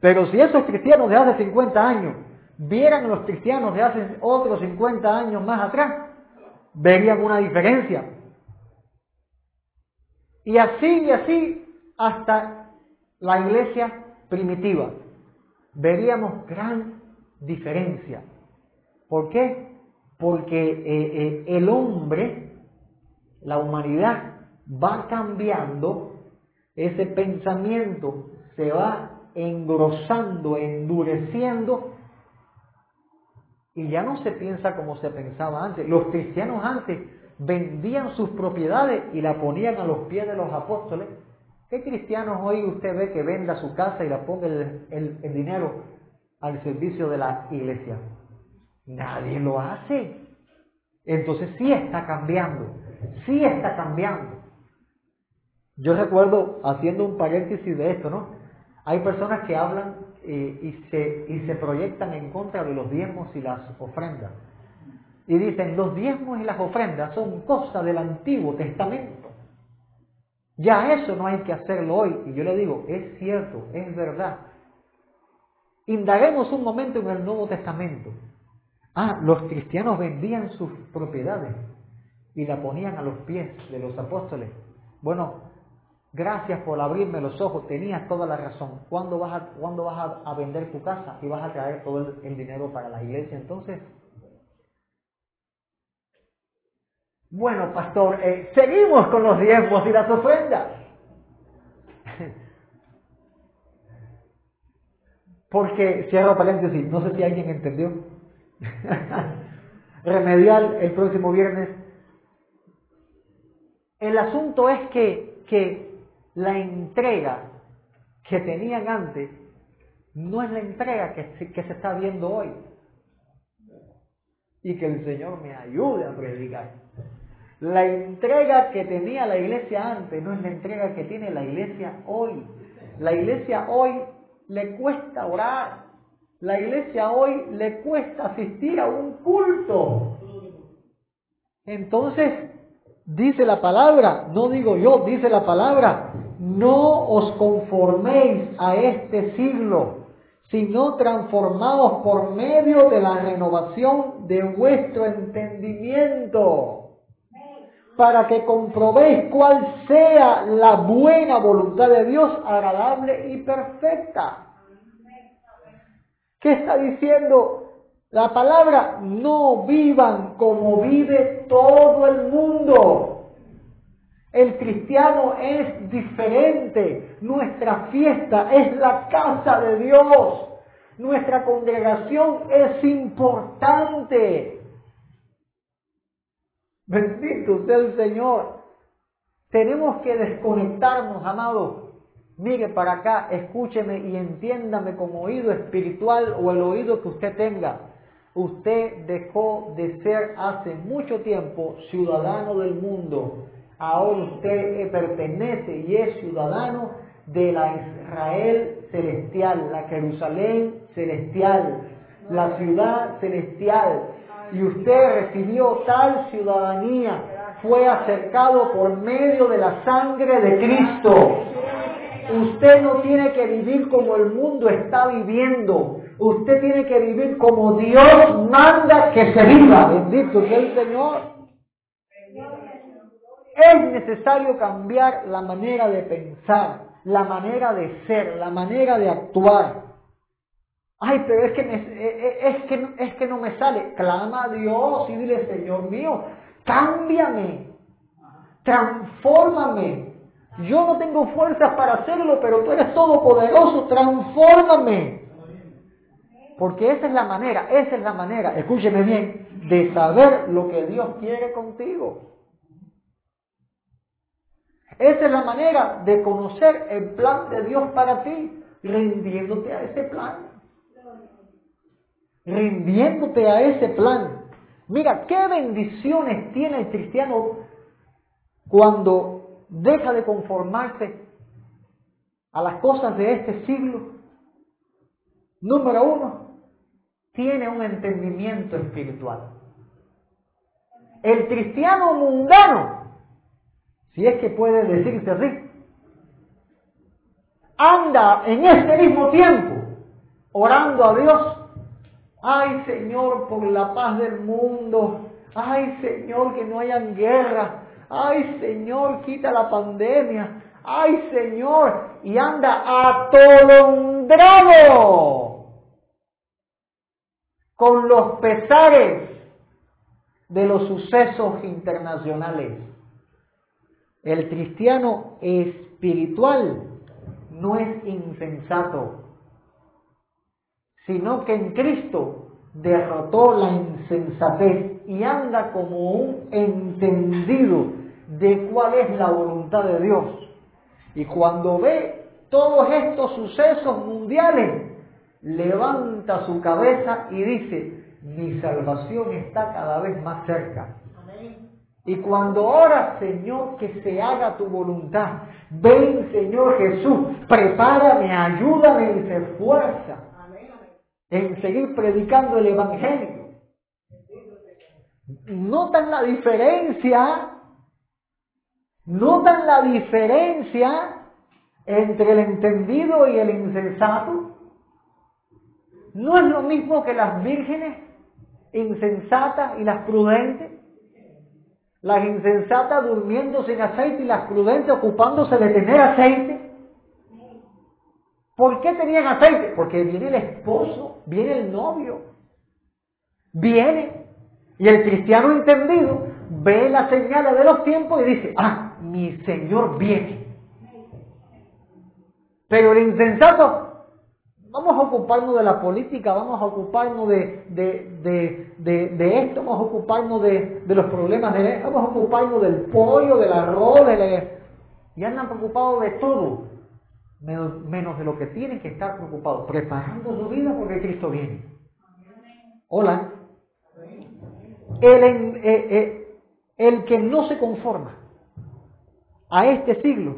Pero si esos cristianos de hace 50 años vieran los cristianos de hace otros 50 años más atrás, verían una diferencia. Y así y así hasta la iglesia primitiva. Veríamos gran diferencia. ¿Por qué? Porque eh, eh, el hombre, la humanidad, va cambiando, ese pensamiento se va engrosando, endureciendo, y ya no se piensa como se pensaba antes. Los cristianos antes vendían sus propiedades y la ponían a los pies de los apóstoles. ¿Qué cristianos hoy usted ve que venda su casa y la ponga el, el dinero al servicio de la iglesia? Nadie lo hace. Entonces sí está cambiando, sí está cambiando. Yo recuerdo, haciendo un paréntesis de esto, ¿no? Hay personas que hablan eh, y, se, y se proyectan en contra de los diezmos y las ofrendas. Y dicen, los diezmos y las ofrendas son cosas del Antiguo Testamento. Ya eso no hay que hacerlo hoy. Y yo le digo, es cierto, es verdad. Indaguemos un momento en el Nuevo Testamento. Ah, los cristianos vendían sus propiedades y la ponían a los pies de los apóstoles. Bueno, gracias por abrirme los ojos, tenías toda la razón. ¿Cuándo vas a, ¿cuándo vas a, vender tu casa y vas a traer todo el, dinero para la iglesia entonces? Bueno, pastor, eh, seguimos con los diezmos y las ofrendas. Porque, cierro paréntesis, no sé si alguien entendió. Remedial el próximo viernes. El asunto es que, que la entrega que tenían antes no es la entrega que, que se está viendo hoy. Y que el Señor me ayude a predicar. La entrega que tenía la iglesia antes no es la entrega que tiene la iglesia hoy. La iglesia hoy le cuesta orar. La iglesia hoy le cuesta asistir a un culto. Entonces, dice la palabra, no digo yo, dice la palabra, no os conforméis a este siglo, sino transformados por medio de la renovación de vuestro entendimiento para que comprobéis cuál sea la buena voluntad de Dios, agradable y perfecta. ¿Qué está diciendo? La palabra, no vivan como vive todo el mundo. El cristiano es diferente. Nuestra fiesta es la casa de Dios. Nuestra congregación es importante. Bendito sea el Señor. Tenemos que desconectarnos, amados. Mire para acá, escúcheme y entiéndame como oído espiritual o el oído que usted tenga. Usted dejó de ser hace mucho tiempo ciudadano del mundo. Ahora usted pertenece y es ciudadano de la Israel celestial, la Jerusalén celestial, la ciudad celestial, y usted recibió tal ciudadanía, fue acercado por medio de la sangre de Cristo. Usted no tiene que vivir como el mundo está viviendo. Usted tiene que vivir como Dios manda que se viva. Bendito sea el Señor. Es necesario cambiar la manera de pensar, la manera de ser, la manera de actuar. Ay, pero es que, me, eh, eh, es, que, es que no me sale. Clama a Dios y dile, Señor mío, cámbiame, transfórmame. Yo no tengo fuerzas para hacerlo, pero tú eres todopoderoso, transfórmame. Porque esa es la manera, esa es la manera, escúcheme bien, de saber lo que Dios quiere contigo. Esa es la manera de conocer el plan de Dios para ti, rindiéndote a ese plan rindiéndote a ese plan. Mira, qué bendiciones tiene el cristiano cuando deja de conformarse a las cosas de este siglo. Número uno, tiene un entendimiento espiritual. El cristiano mundano, si es que puede decirse así, anda en este mismo tiempo orando a Dios Ay Señor, por la paz del mundo. Ay Señor, que no hayan guerra. Ay Señor, quita la pandemia. Ay Señor, y anda atolondrado con los pesares de los sucesos internacionales. El cristiano espiritual no es insensato sino que en Cristo derrotó la insensatez y anda como un entendido de cuál es la voluntad de Dios. Y cuando ve todos estos sucesos mundiales, levanta su cabeza y dice, mi salvación está cada vez más cerca. Y cuando oras, Señor, que se haga tu voluntad. Ven, Señor Jesús, prepárame, ayúdame y se fuerza en seguir predicando el Evangelio. ¿Notan la diferencia? ¿Notan la diferencia entre el entendido y el insensato? ¿No es lo mismo que las vírgenes insensatas y las prudentes? Las insensatas durmiendo sin aceite y las prudentes ocupándose de tener aceite. ¿Por qué tenían aceite? Porque viene el esposo, viene el novio, viene. Y el cristiano entendido ve las señales de los tiempos y dice, ah, mi Señor viene. Pero el insensato Vamos a ocuparnos de la política, vamos a ocuparnos de, de, esto, vamos a ocuparnos de, los problemas, de, vamos a ocuparnos del pollo, del arroz, de y andan preocupados de todo, menos, de lo que tienen que estar preocupados, preparando su vida porque Cristo viene. Hola. El, eh, eh, el que no se conforma a este siglo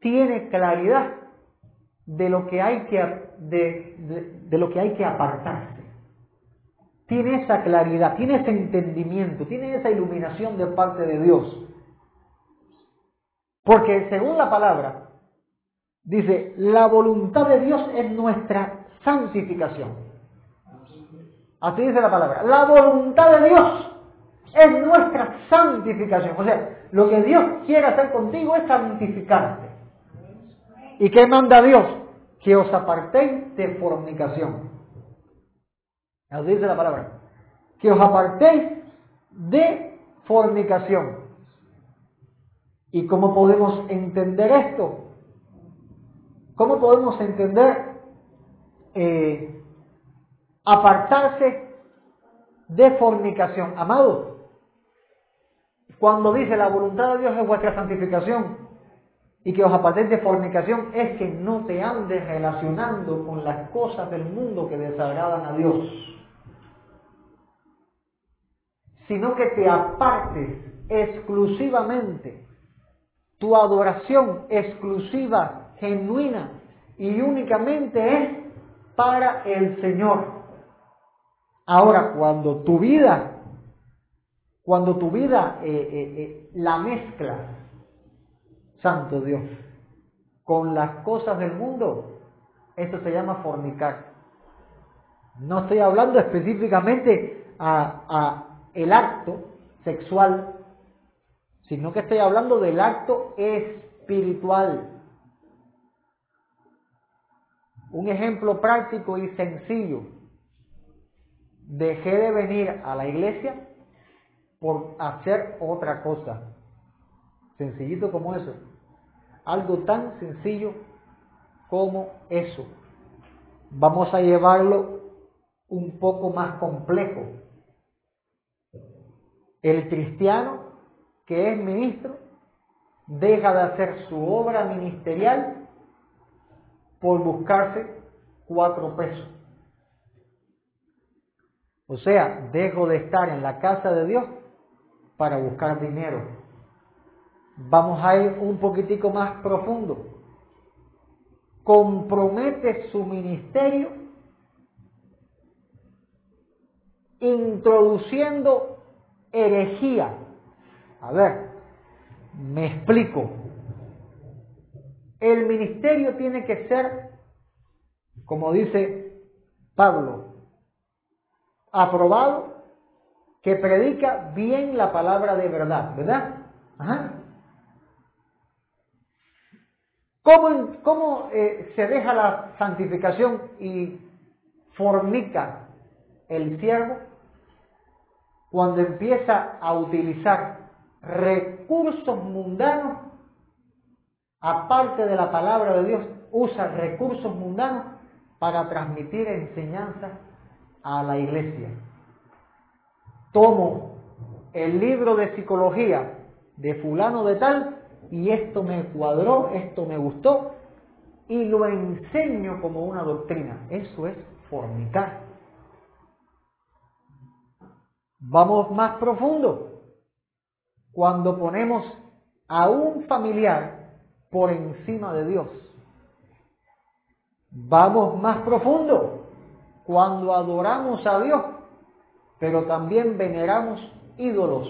tiene claridad de lo que hay que, de, de, lo que, hay que apartarse. Tiene esa claridad, tiene ese entendimiento, tiene esa iluminación de parte de Dios. Porque según la palabra, dice, la voluntad de Dios es nuestra santificación. Así dice la palabra. La voluntad de Dios es nuestra santificación. O sea, lo que Dios quiere hacer contigo es santificarte. ¿Y qué manda Dios? Que os apartéis de fornicación. Así dice la palabra. Que os apartéis de fornicación. ¿Y cómo podemos entender esto? ¿Cómo podemos entender eh, apartarse de fornicación? Amado, cuando dice la voluntad de Dios es vuestra santificación, y que os apartéis de fornicación es que no te andes relacionando con las cosas del mundo que desagradan a Dios, sino que te apartes exclusivamente tu adoración exclusiva, genuina y únicamente es para el Señor. Ahora, cuando tu vida, cuando tu vida eh, eh, eh, la mezcla santo Dios, con las cosas del mundo, eso se llama fornicar. No estoy hablando específicamente a, el acto sexual, sino que estoy hablando del acto espiritual. Un ejemplo práctico y sencillo. Dejé de venir a la iglesia por hacer otra cosa. Sencillito como eso. Algo tan sencillo como eso. Vamos a llevarlo un poco más complejo. El cristiano que es ministro deja de hacer su obra ministerial por buscarse cuatro pesos. O sea, dejo de estar en la casa de Dios para buscar dinero. Vamos a ir un poquitico más profundo. Compromete su ministerio introduciendo herejía. A ver, me explico. El ministerio tiene que ser, como dice Pablo, aprobado, que predica bien la palabra de verdad, ¿verdad? Ajá. ¿Cómo, eh, se deja la santificación y fornica el siervo? Cuando empieza a utilizar recursos mundanos, aparte de la palabra de Dios, usa recursos mundanos para transmitir enseñanza a la iglesia. Tomo el libro de psicología de fulano de tal y esto me cuadró, esto me gustó y lo enseño como una doctrina. Eso es fornicar. Vamos más profundo. cuando ponemos a un familiar por encima de Dios. Vamos más profundo cuando adoramos a Dios, pero también veneramos ídolos.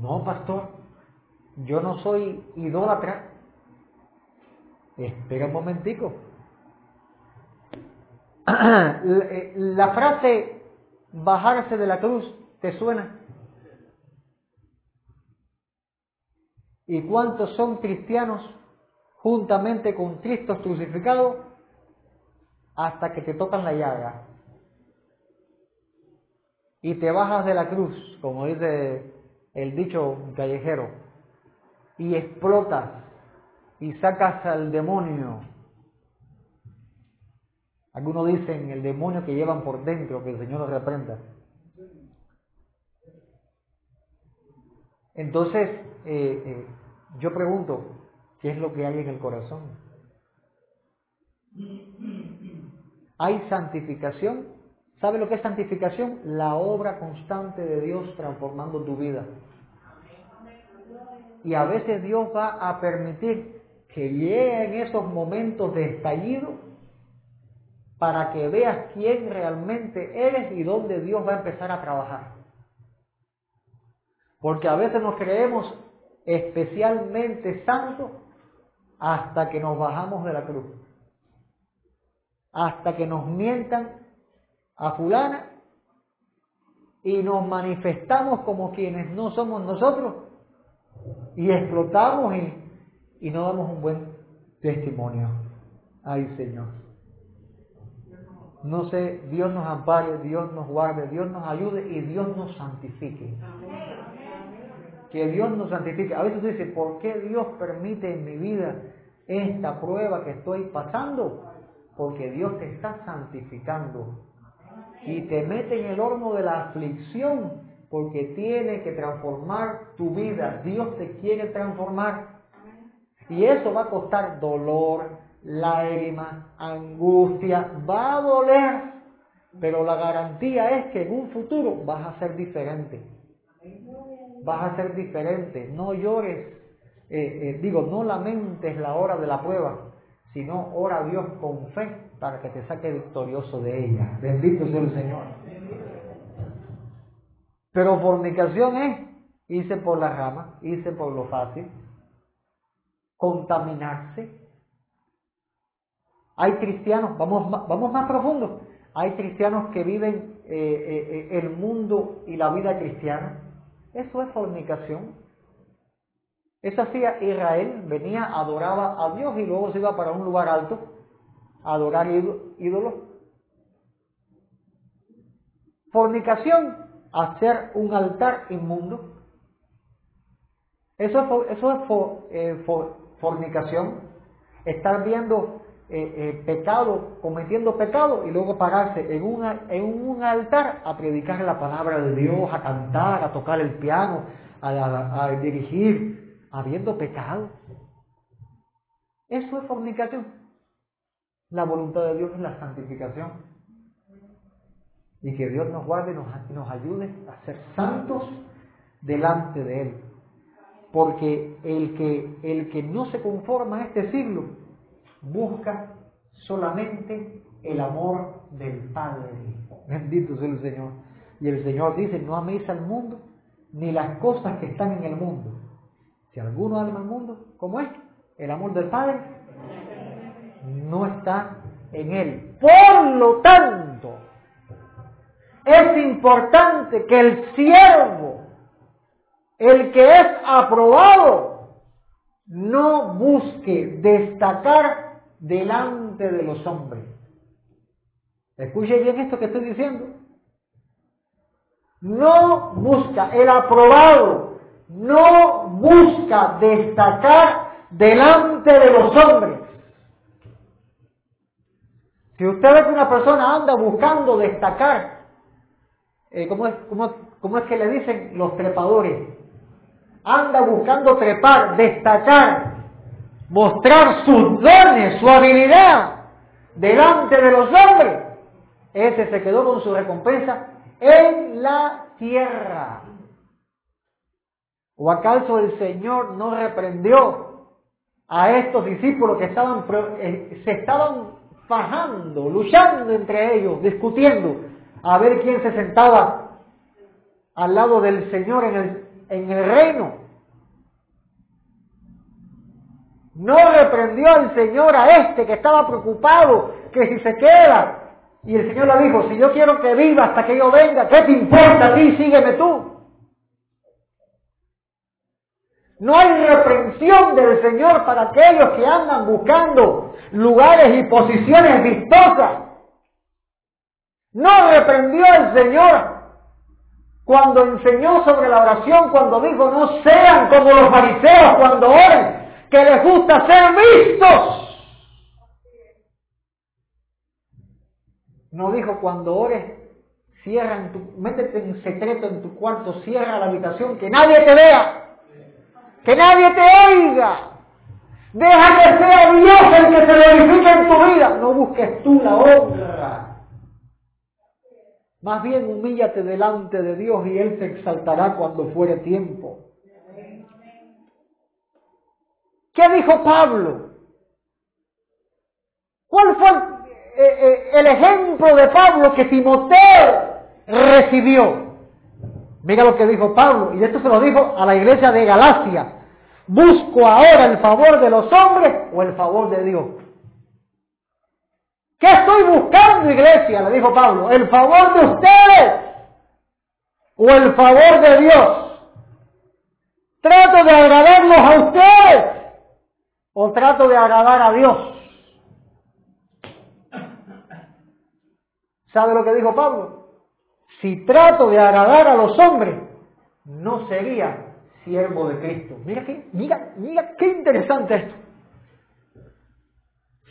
No, pastor, yo no soy idólatra. Espera un momentico. La frase bajarse de la cruz, ¿te suena? ¿Y cuántos son cristianos juntamente con Cristo crucificado hasta que te tocan la llaga? Y te bajas de la cruz, como dice el dicho callejero, y explotas y sacas al demonio. Algunos dicen el demonio que llevan por dentro, que el Señor los reprenda. Entonces, eh, eh, yo pregunto, ¿qué es lo que hay en el corazón? ¿Hay santificación? ¿Sabe lo que es santificación? La obra constante de Dios transformando tu vida. Y a veces Dios va a permitir que lleguen esos momentos de estallido para que veas quién realmente eres y dónde Dios va a empezar a trabajar. Porque a veces nos creemos especialmente santos hasta que nos bajamos de la cruz. Hasta que nos mientan a fulana y nos manifestamos como quienes no somos nosotros y explotamos y, y no damos un buen testimonio. Ay Señor. No sé, Dios nos ampare, Dios nos guarde, Dios nos ayude y Dios nos santifique. Que Dios nos santifique. A veces dice, ¿por qué Dios permite en mi vida esta prueba que estoy pasando? Porque Dios te está santificando y te mete en el horno de la aflicción porque tiene que transformar tu vida. Dios te quiere transformar. Y eso va a costar dolor, lágrimas, angustia, va a doler. Pero la garantía es que en un futuro vas a ser diferente. Vas a ser diferente. No llores, eh, eh, digo, no lamentes la hora de la prueba, sino ora a Dios con fe para que te saque victorioso de ella. Bendito sea el Señor. Pero fornicación es irse por la rama, irse por lo fácil, contaminarse. Hay cristianos, vamos, vamos más profundo, hay cristianos que viven eh, eh, eh, el mundo y la vida cristiana. Eso es fornicación. Eso hacía Israel, venía, adoraba a Dios y luego se iba para un lugar alto adorar ídolos. Fornicación, hacer un altar inmundo. Eso es, eso es eh, fornicación. Estar viendo eh, eh, pecado, cometiendo pecado y luego pararse en, en un altar a predicar la palabra de Dios, a cantar, a tocar el piano, a, a dirigir, habiendo pecado. Eso es fornicación. La voluntad de Dios es la santificación. Y que Dios nos guarde y nos, ayude a ser santos delante de Él. Porque el que, el que no se conforma a este siglo busca solamente el amor del Padre. Bendito sea el Señor. Y el Señor dice, no améis al mundo ni las cosas que están en el mundo. Si alguno ama al mundo, ¿cómo es? El amor del Padre no está en él. Por lo tanto, es importante que el siervo, el que es aprobado, no busque destacar delante de los hombres. Escuche bien esto que estoy diciendo. No busca, el aprobado no busca destacar delante de los hombres. Si usted ve que una persona anda buscando destacar, eh, ¿cómo, es, cómo, es que le dicen los trepadores? Anda buscando trepar, destacar, mostrar sus dones, su habilidad delante de los hombres. Ese se quedó con su recompensa en la tierra. ¿O acaso el Señor no reprendió a estos discípulos que estaban, eh, se estaban fajando, luchando entre ellos, discutiendo, a ver quién se sentaba al lado del Señor en el, en el reino? No reprendió el Señor a este que estaba preocupado, que si se queda. Y el Señor le dijo, si yo quiero que viva hasta que yo venga, ¿qué te importa a ti? Sígueme tú. No hay reprensión del Señor para aquellos que andan buscando lugares y posiciones vistosas. No reprendió el Señor cuando enseñó sobre la oración, cuando dijo, no sean como los fariseos cuando oren, que les gusta ser vistos. No dijo cuando ores, cierra en tu, métete en secreto en tu cuarto, cierra la habitación, que nadie te vea, que nadie te oiga. Deja que sea Dios el que se verifique en tu vida. No busques tú la honra. Más bien humíllate delante de Dios y Él se exaltará cuando fuere tiempo. ¿Qué dijo Pablo? ¿Cuál fue eh, eh, el ejemplo de Pablo que Timoteo recibió? Mira lo que dijo Pablo, y esto se lo dijo a la iglesia de Galacia. ¿Busco ahora el favor de los hombres o el favor de Dios? ¿Qué estoy buscando, iglesia? Le dijo Pablo. ¿El favor de ustedes o el favor de Dios? ¿Trato de agradarlos a ustedes o trato de agradar a Dios? ¿Sabe lo que dijo Pablo? Si trato de agradar a los hombres, no sería siervo de Cristo. Mira qué, mira, mira qué interesante esto.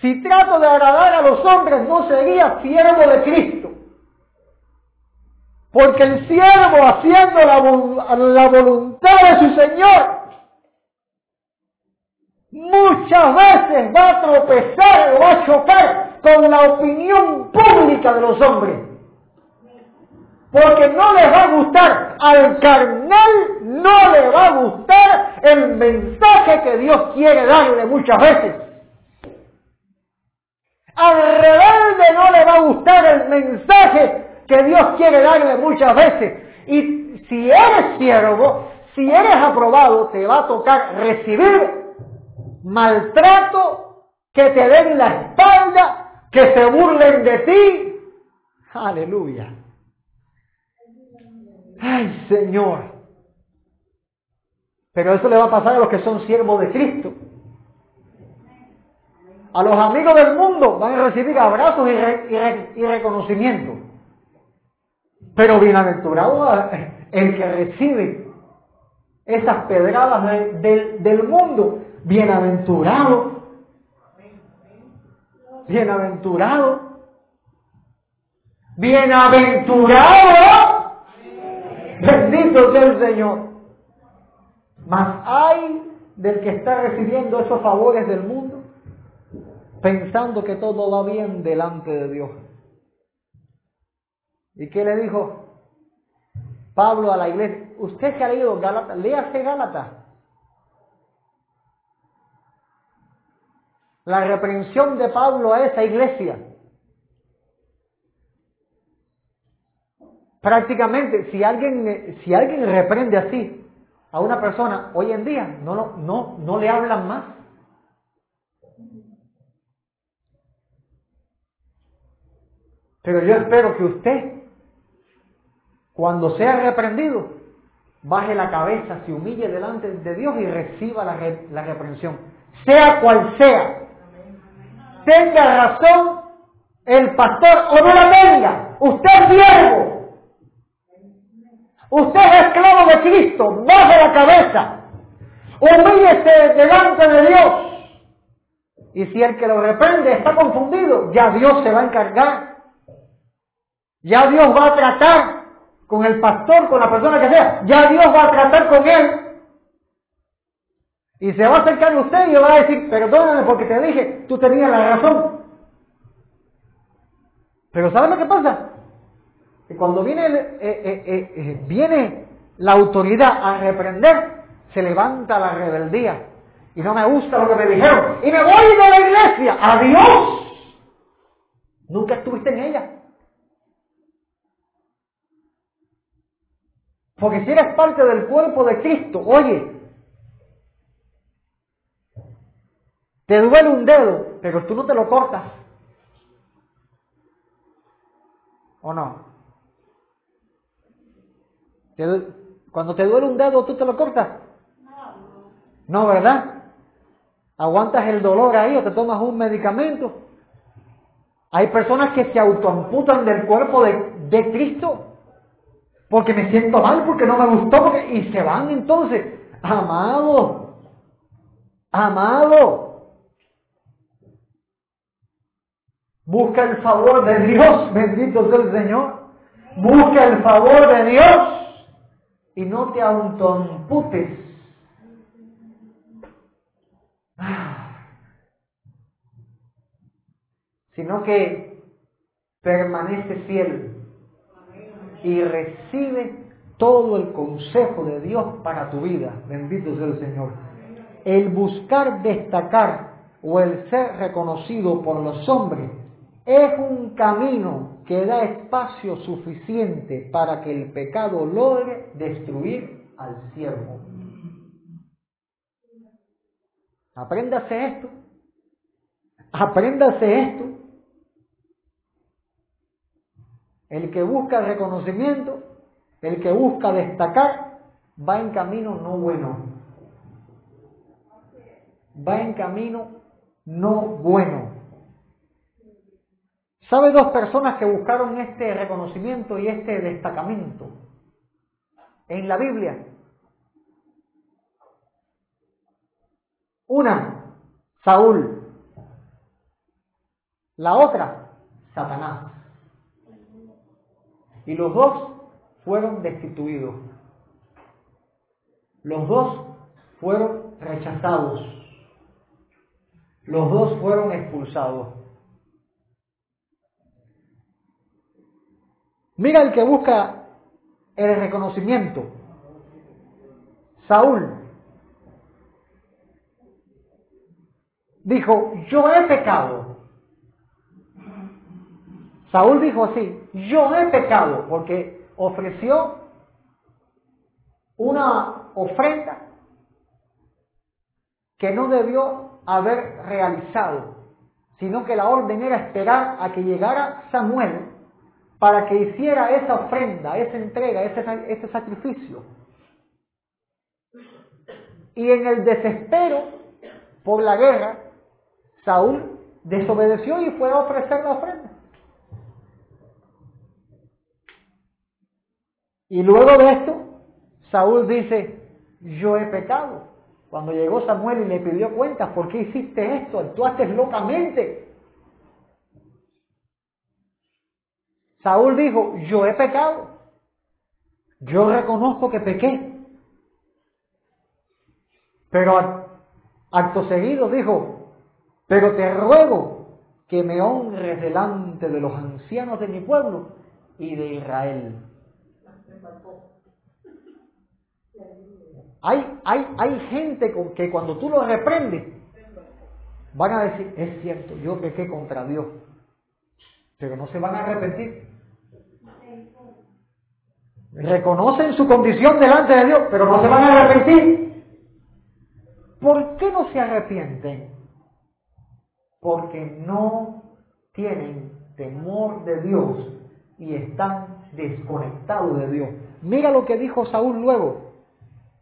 Si trato de agradar a los hombres, no sería siervo de Cristo. Porque el siervo haciendo la, la voluntad de su Señor muchas veces va a tropezar o va a chocar con la opinión pública de los hombres. Porque no les va a gustar, al carnal no le va a gustar el mensaje que Dios quiere darle muchas veces. Al rebelde no le va a gustar el mensaje que Dios quiere darle muchas veces. Y si eres siervo, si eres aprobado, te va a tocar recibir maltrato, que te den la espalda, que se burlen de ti. Aleluya. Ay, Señor. Pero eso le va a pasar a los que son siervos de Cristo. A los amigos del mundo van a recibir abrazos y, reconocimiento. Pero bienaventurado el que recibe esas pedradas del mundo. Bienaventurado. Bienaventurado. Bienaventurado Bendito sea el Señor. Mas hay del que está recibiendo esos favores del mundo, pensando que todo va bien delante de Dios. ¿Y qué le dijo Pablo a la iglesia? Usted que ha leído Gálatas, léase Gálatas. La reprensión de Pablo a esa iglesia Prácticamente, si alguien, si alguien reprende así a una persona hoy en día, no, no, no le hablan más. Pero yo espero que usted, cuando sea reprendido, baje la cabeza, se humille delante de Dios y reciba la, la reprensión. Sea cual sea. Tenga razón el pastor o no la tenga. Usted es siervo. Usted es esclavo de Cristo, baje la cabeza, humíllese delante de Dios. Y si el que lo reprende está confundido, ya Dios se va a encargar. Ya Dios va a tratar con el pastor, con la persona que sea. Ya Dios va a tratar con él. Y se va a acercar a usted y le va a decir, perdóname porque te dije, tú tenías la razón. Pero ¿sabes lo que pasa? Y cuando viene, viene la autoridad a reprender, se levanta la rebeldía. Y no me gusta lo que me dijeron. Y me voy de la iglesia. Adiós. Nunca estuviste en ella. Porque si eres parte del cuerpo de Cristo, oye, te duele un dedo, pero tú no te lo cortas. ¿O no? Cuando te duele un dedo, ¿tú te lo cortas? No, ¿verdad? Aguantas el dolor ahí o te tomas un medicamento. Hay personas que se autoamputan del cuerpo de, Cristo porque me siento mal, porque no me gustó, porque... y se van entonces. Amado, amado, busca el favor de Dios, bendito sea el Señor. Busca el favor de Dios y no te autoamputes. Sino que permanece fiel y recibe todo el consejo de Dios para tu vida. Bendito sea el Señor. El buscar destacar o el ser reconocido por los hombres es un camino que da espacio suficiente para que el pecado logre destruir al siervo. Apréndase esto. Apréndase esto. El que busca reconocimiento, el que busca destacar, va en camino no bueno. Va en camino no bueno. ¿Sabe dos personas que buscaron este reconocimiento y este destacamiento en la Biblia? Una, Saúl. La otra, Satanás. Y los dos fueron destituidos. Los dos fueron rechazados. Los dos fueron expulsados. Mira el que busca el reconocimiento. Saúl dijo, yo he pecado. Saúl dijo así, yo he pecado porque ofreció una ofrenda que no debió haber realizado, sino que la orden era esperar a que llegara Samuel para que hiciera esa ofrenda, esa entrega, ese, sacrificio. Y en el desespero por la guerra, Saúl desobedeció y fue a ofrecer la ofrenda. Y luego de esto, Saúl dice, yo he pecado. Cuando llegó Samuel y le pidió cuentas, ¿por qué hiciste esto? Actuaste locamente. Saúl dijo, yo he pecado. Yo reconozco que pequé. Pero acto seguido dijo, pero te ruego que me honres delante de los ancianos de mi pueblo y de Israel. Hay, hay, hay gente con que cuando tú lo reprendes, van a decir, es cierto, yo pequé contra Dios, pero no se van a arrepentir. Reconocen su condición delante de Dios, pero no se van a arrepentir. ¿Por qué no se arrepienten? Porque no tienen temor de Dios y están desconectados de Dios. Mira lo que dijo Saúl luego.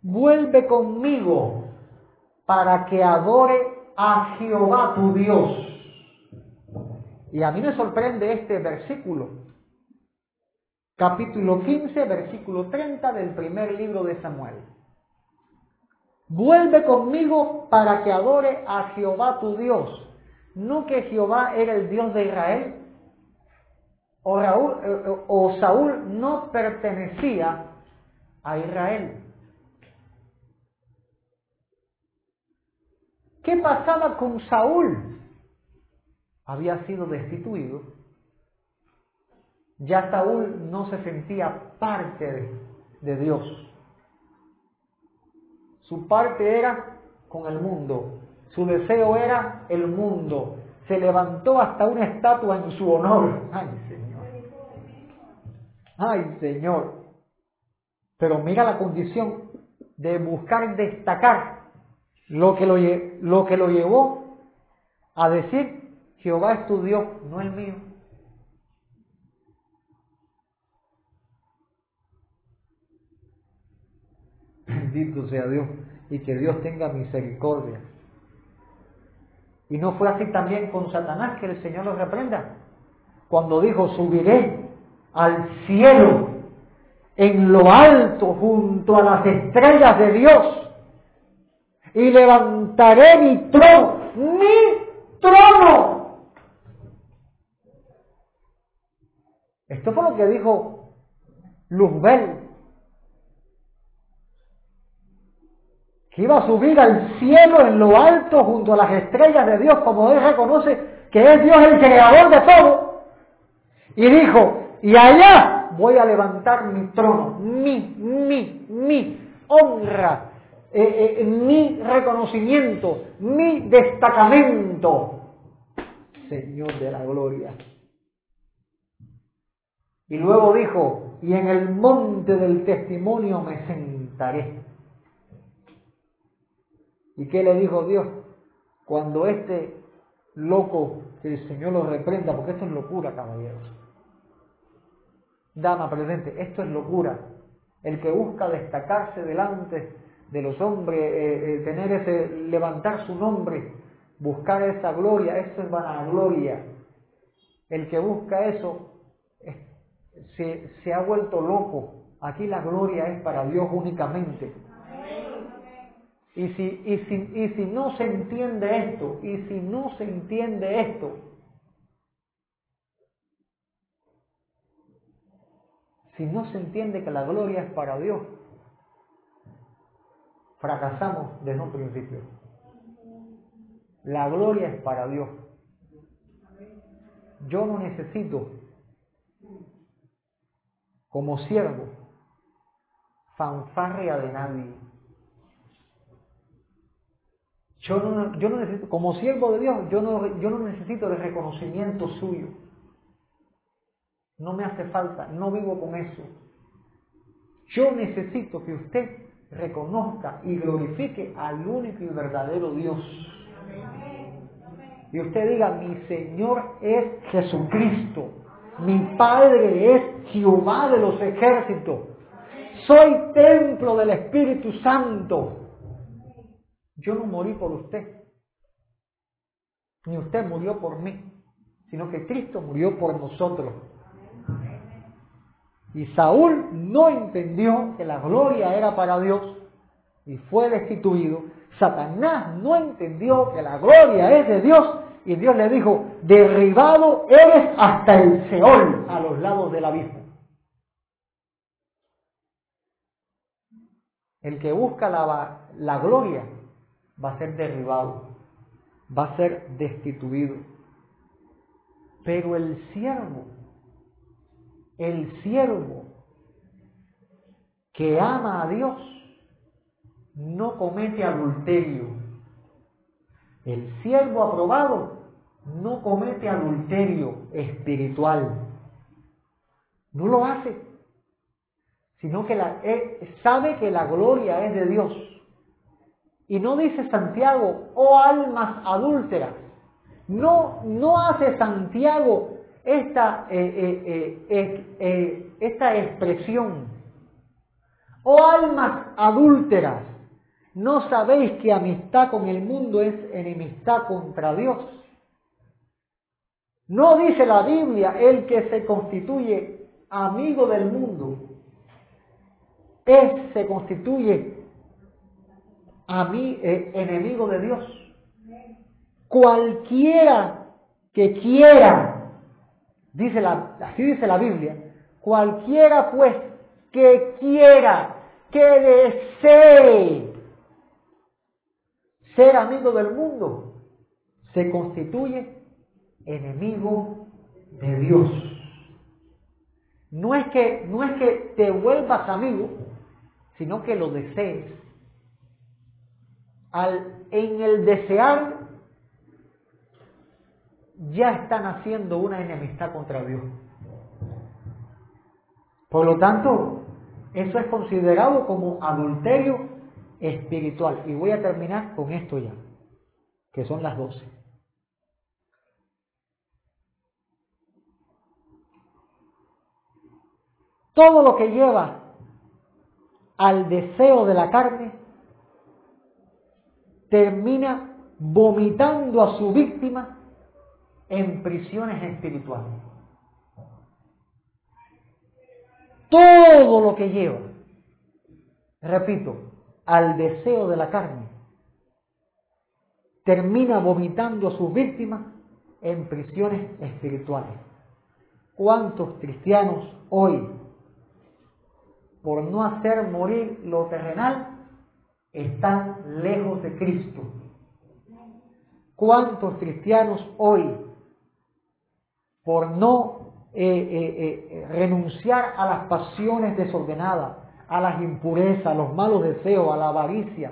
Vuelve conmigo para que adore a Jehová tu Dios. Y a mí me sorprende este versículo. Capítulo 15, versículo 30 del primer libro de Samuel. Vuelve conmigo para que adore a Jehová tu Dios. No que Jehová era el Dios de Israel, o, eh, o Saúl no pertenecía a Israel. ¿Qué pasaba con Saúl? Había sido destituido Ya Saúl no se sentía parte de, Dios. Su parte era con el mundo. Su deseo era el mundo. Se levantó hasta una estatua en su honor. Ay, Señor. Ay, Señor. Pero mira la condición de buscar destacar lo que lo, lo que lo llevó a decir, Jehová es tu Dios, no el mío. Bendito sea Dios y que Dios tenga misericordia. Y no fue así también con Satanás que el Señor lo reprenda. Cuando dijo, subiré al cielo en lo alto junto a las estrellas de Dios y levantaré mi trono, mi trono. Esto fue lo que dijo Luzbel, que iba a subir al cielo en lo alto junto a las estrellas de Dios, como él reconoce que es Dios el creador de todo. Y dijo, y allá voy a levantar mi trono, mi, mi, mi honra, eh, eh, mi reconocimiento, mi destacamento. Señor de la gloria. Y luego dijo, y en el monte del testimonio me sentaré. ¿Y qué le dijo Dios? Cuando este loco, que el Señor lo reprenda, porque esto es locura, caballeros. Dama presente, esto es locura. El que busca destacarse delante de los hombres, eh, eh, tener ese, levantar su nombre, buscar esa gloria, eso es vanagloria. El que busca eso se, se ha vuelto loco. Aquí la gloria es para Dios únicamente. Y si, y, si, y si no se entiende esto, y si no se entiende esto, si no se entiende que la gloria es para Dios, fracasamos desde un principio. La gloria es para Dios. Yo no necesito, como siervo, fanfarria de nadie. Yo no, yo no necesito, como siervo de Dios, yo no, yo no necesito de reconocimiento suyo. No me hace falta, no vivo con eso. Yo necesito que usted reconozca y glorifique al único y verdadero Dios. Y usted diga, mi Señor es Jesucristo, mi Padre es Jehová de los ejércitos, soy templo del Espíritu Santo. Yo no morí por usted, ni usted murió por mí, sino que Cristo murió por nosotros. Y Saúl no entendió que la gloria era para Dios y fue destituido. Satanás no entendió que la gloria es de Dios y Dios le dijo, derribado eres hasta el Seol, a los lados del abismo. El que busca la, la gloria va a ser derribado, va a ser destituido. Pero el siervo, el siervo que ama a Dios, no comete adulterio. El siervo aprobado no comete adulterio espiritual. No lo hace, sino que la, sabe que la gloria es de Dios. Y no dice Santiago, oh almas adúlteras. No, no hace Santiago esta, eh, eh, eh, esta expresión. Oh almas adúlteras, ¿no sabéis que amistad con el mundo es enemistad contra Dios? No dice la Biblia, el que se constituye amigo del mundo, es, se constituye a mí eh, enemigo de Dios. Cualquiera que quiera, dice la, así dice la Biblia, cualquiera pues que quiera, que desee ser amigo del mundo, se constituye enemigo de Dios. no es que, no es que te vuelvas amigo, sino que lo desees. Al, en el desear ya están haciendo una enemistad contra Dios. Por lo tanto, eso es considerado como adulterio espiritual. Y voy a terminar con esto ya, que son las doce. Todo lo que lleva al deseo de la carne termina vomitando a su víctima en prisiones espirituales. Todo lo que lleva, repito, al deseo de la carne, termina vomitando a sus víctimas en prisiones espirituales. ¿Cuántos cristianos hoy, por no hacer morir lo terrenal, están lejos de Cristo? ¿Cuántos cristianos hoy, por no eh, eh, eh, renunciar a las pasiones desordenadas, a las impurezas, a los malos deseos, a la avaricia,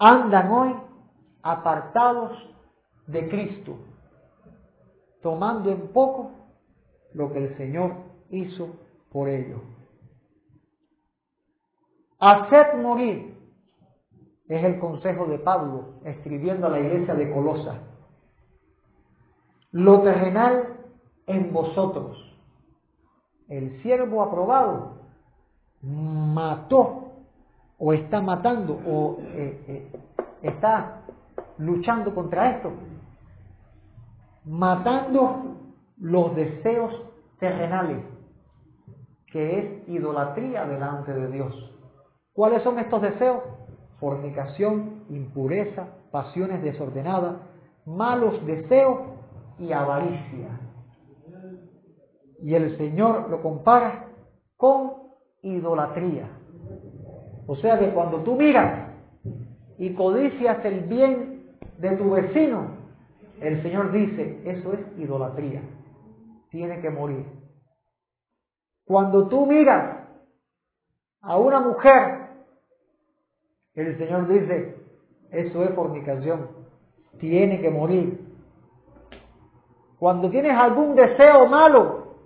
andan hoy apartados de Cristo, tomando en poco lo que el Señor hizo por ellos. Haced morir es el consejo de Pablo escribiendo a la iglesia de Colosa. Lo terrenal en vosotros. El siervo aprobado mató o está matando o eh, eh, está luchando contra esto, matando los deseos terrenales, que es idolatría delante de Dios. ¿Cuáles son estos deseos? Fornicación, impureza, pasiones desordenadas, malos deseos y avaricia. Y el Señor lo compara con idolatría. O sea que cuando tú miras y codicias el bien de tu vecino, el Señor dice, eso es idolatría. Tiene que morir. Cuando tú miras a una mujer, el Señor dice, eso es fornicación. Tiene que morir. Cuando tienes algún deseo malo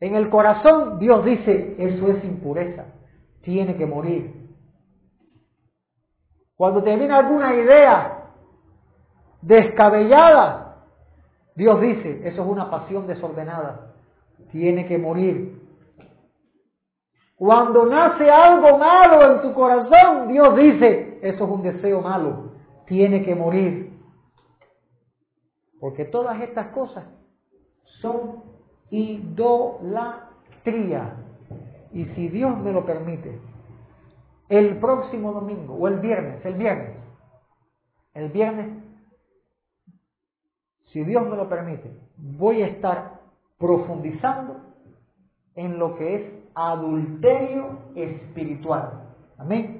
en el corazón, Dios dice, eso es impureza, tiene que morir. Cuando te viene alguna idea descabellada, Dios dice, eso es una pasión desordenada, tiene que morir. Cuando nace algo malo en tu corazón, Dios dice, eso es un deseo malo, tiene que morir. Porque todas estas cosas son idolatría. Y si Dios me lo permite, el próximo domingo o el viernes, el viernes, el viernes, si Dios me lo permite, voy a estar profundizando en lo que es adulterio espiritual. Amén.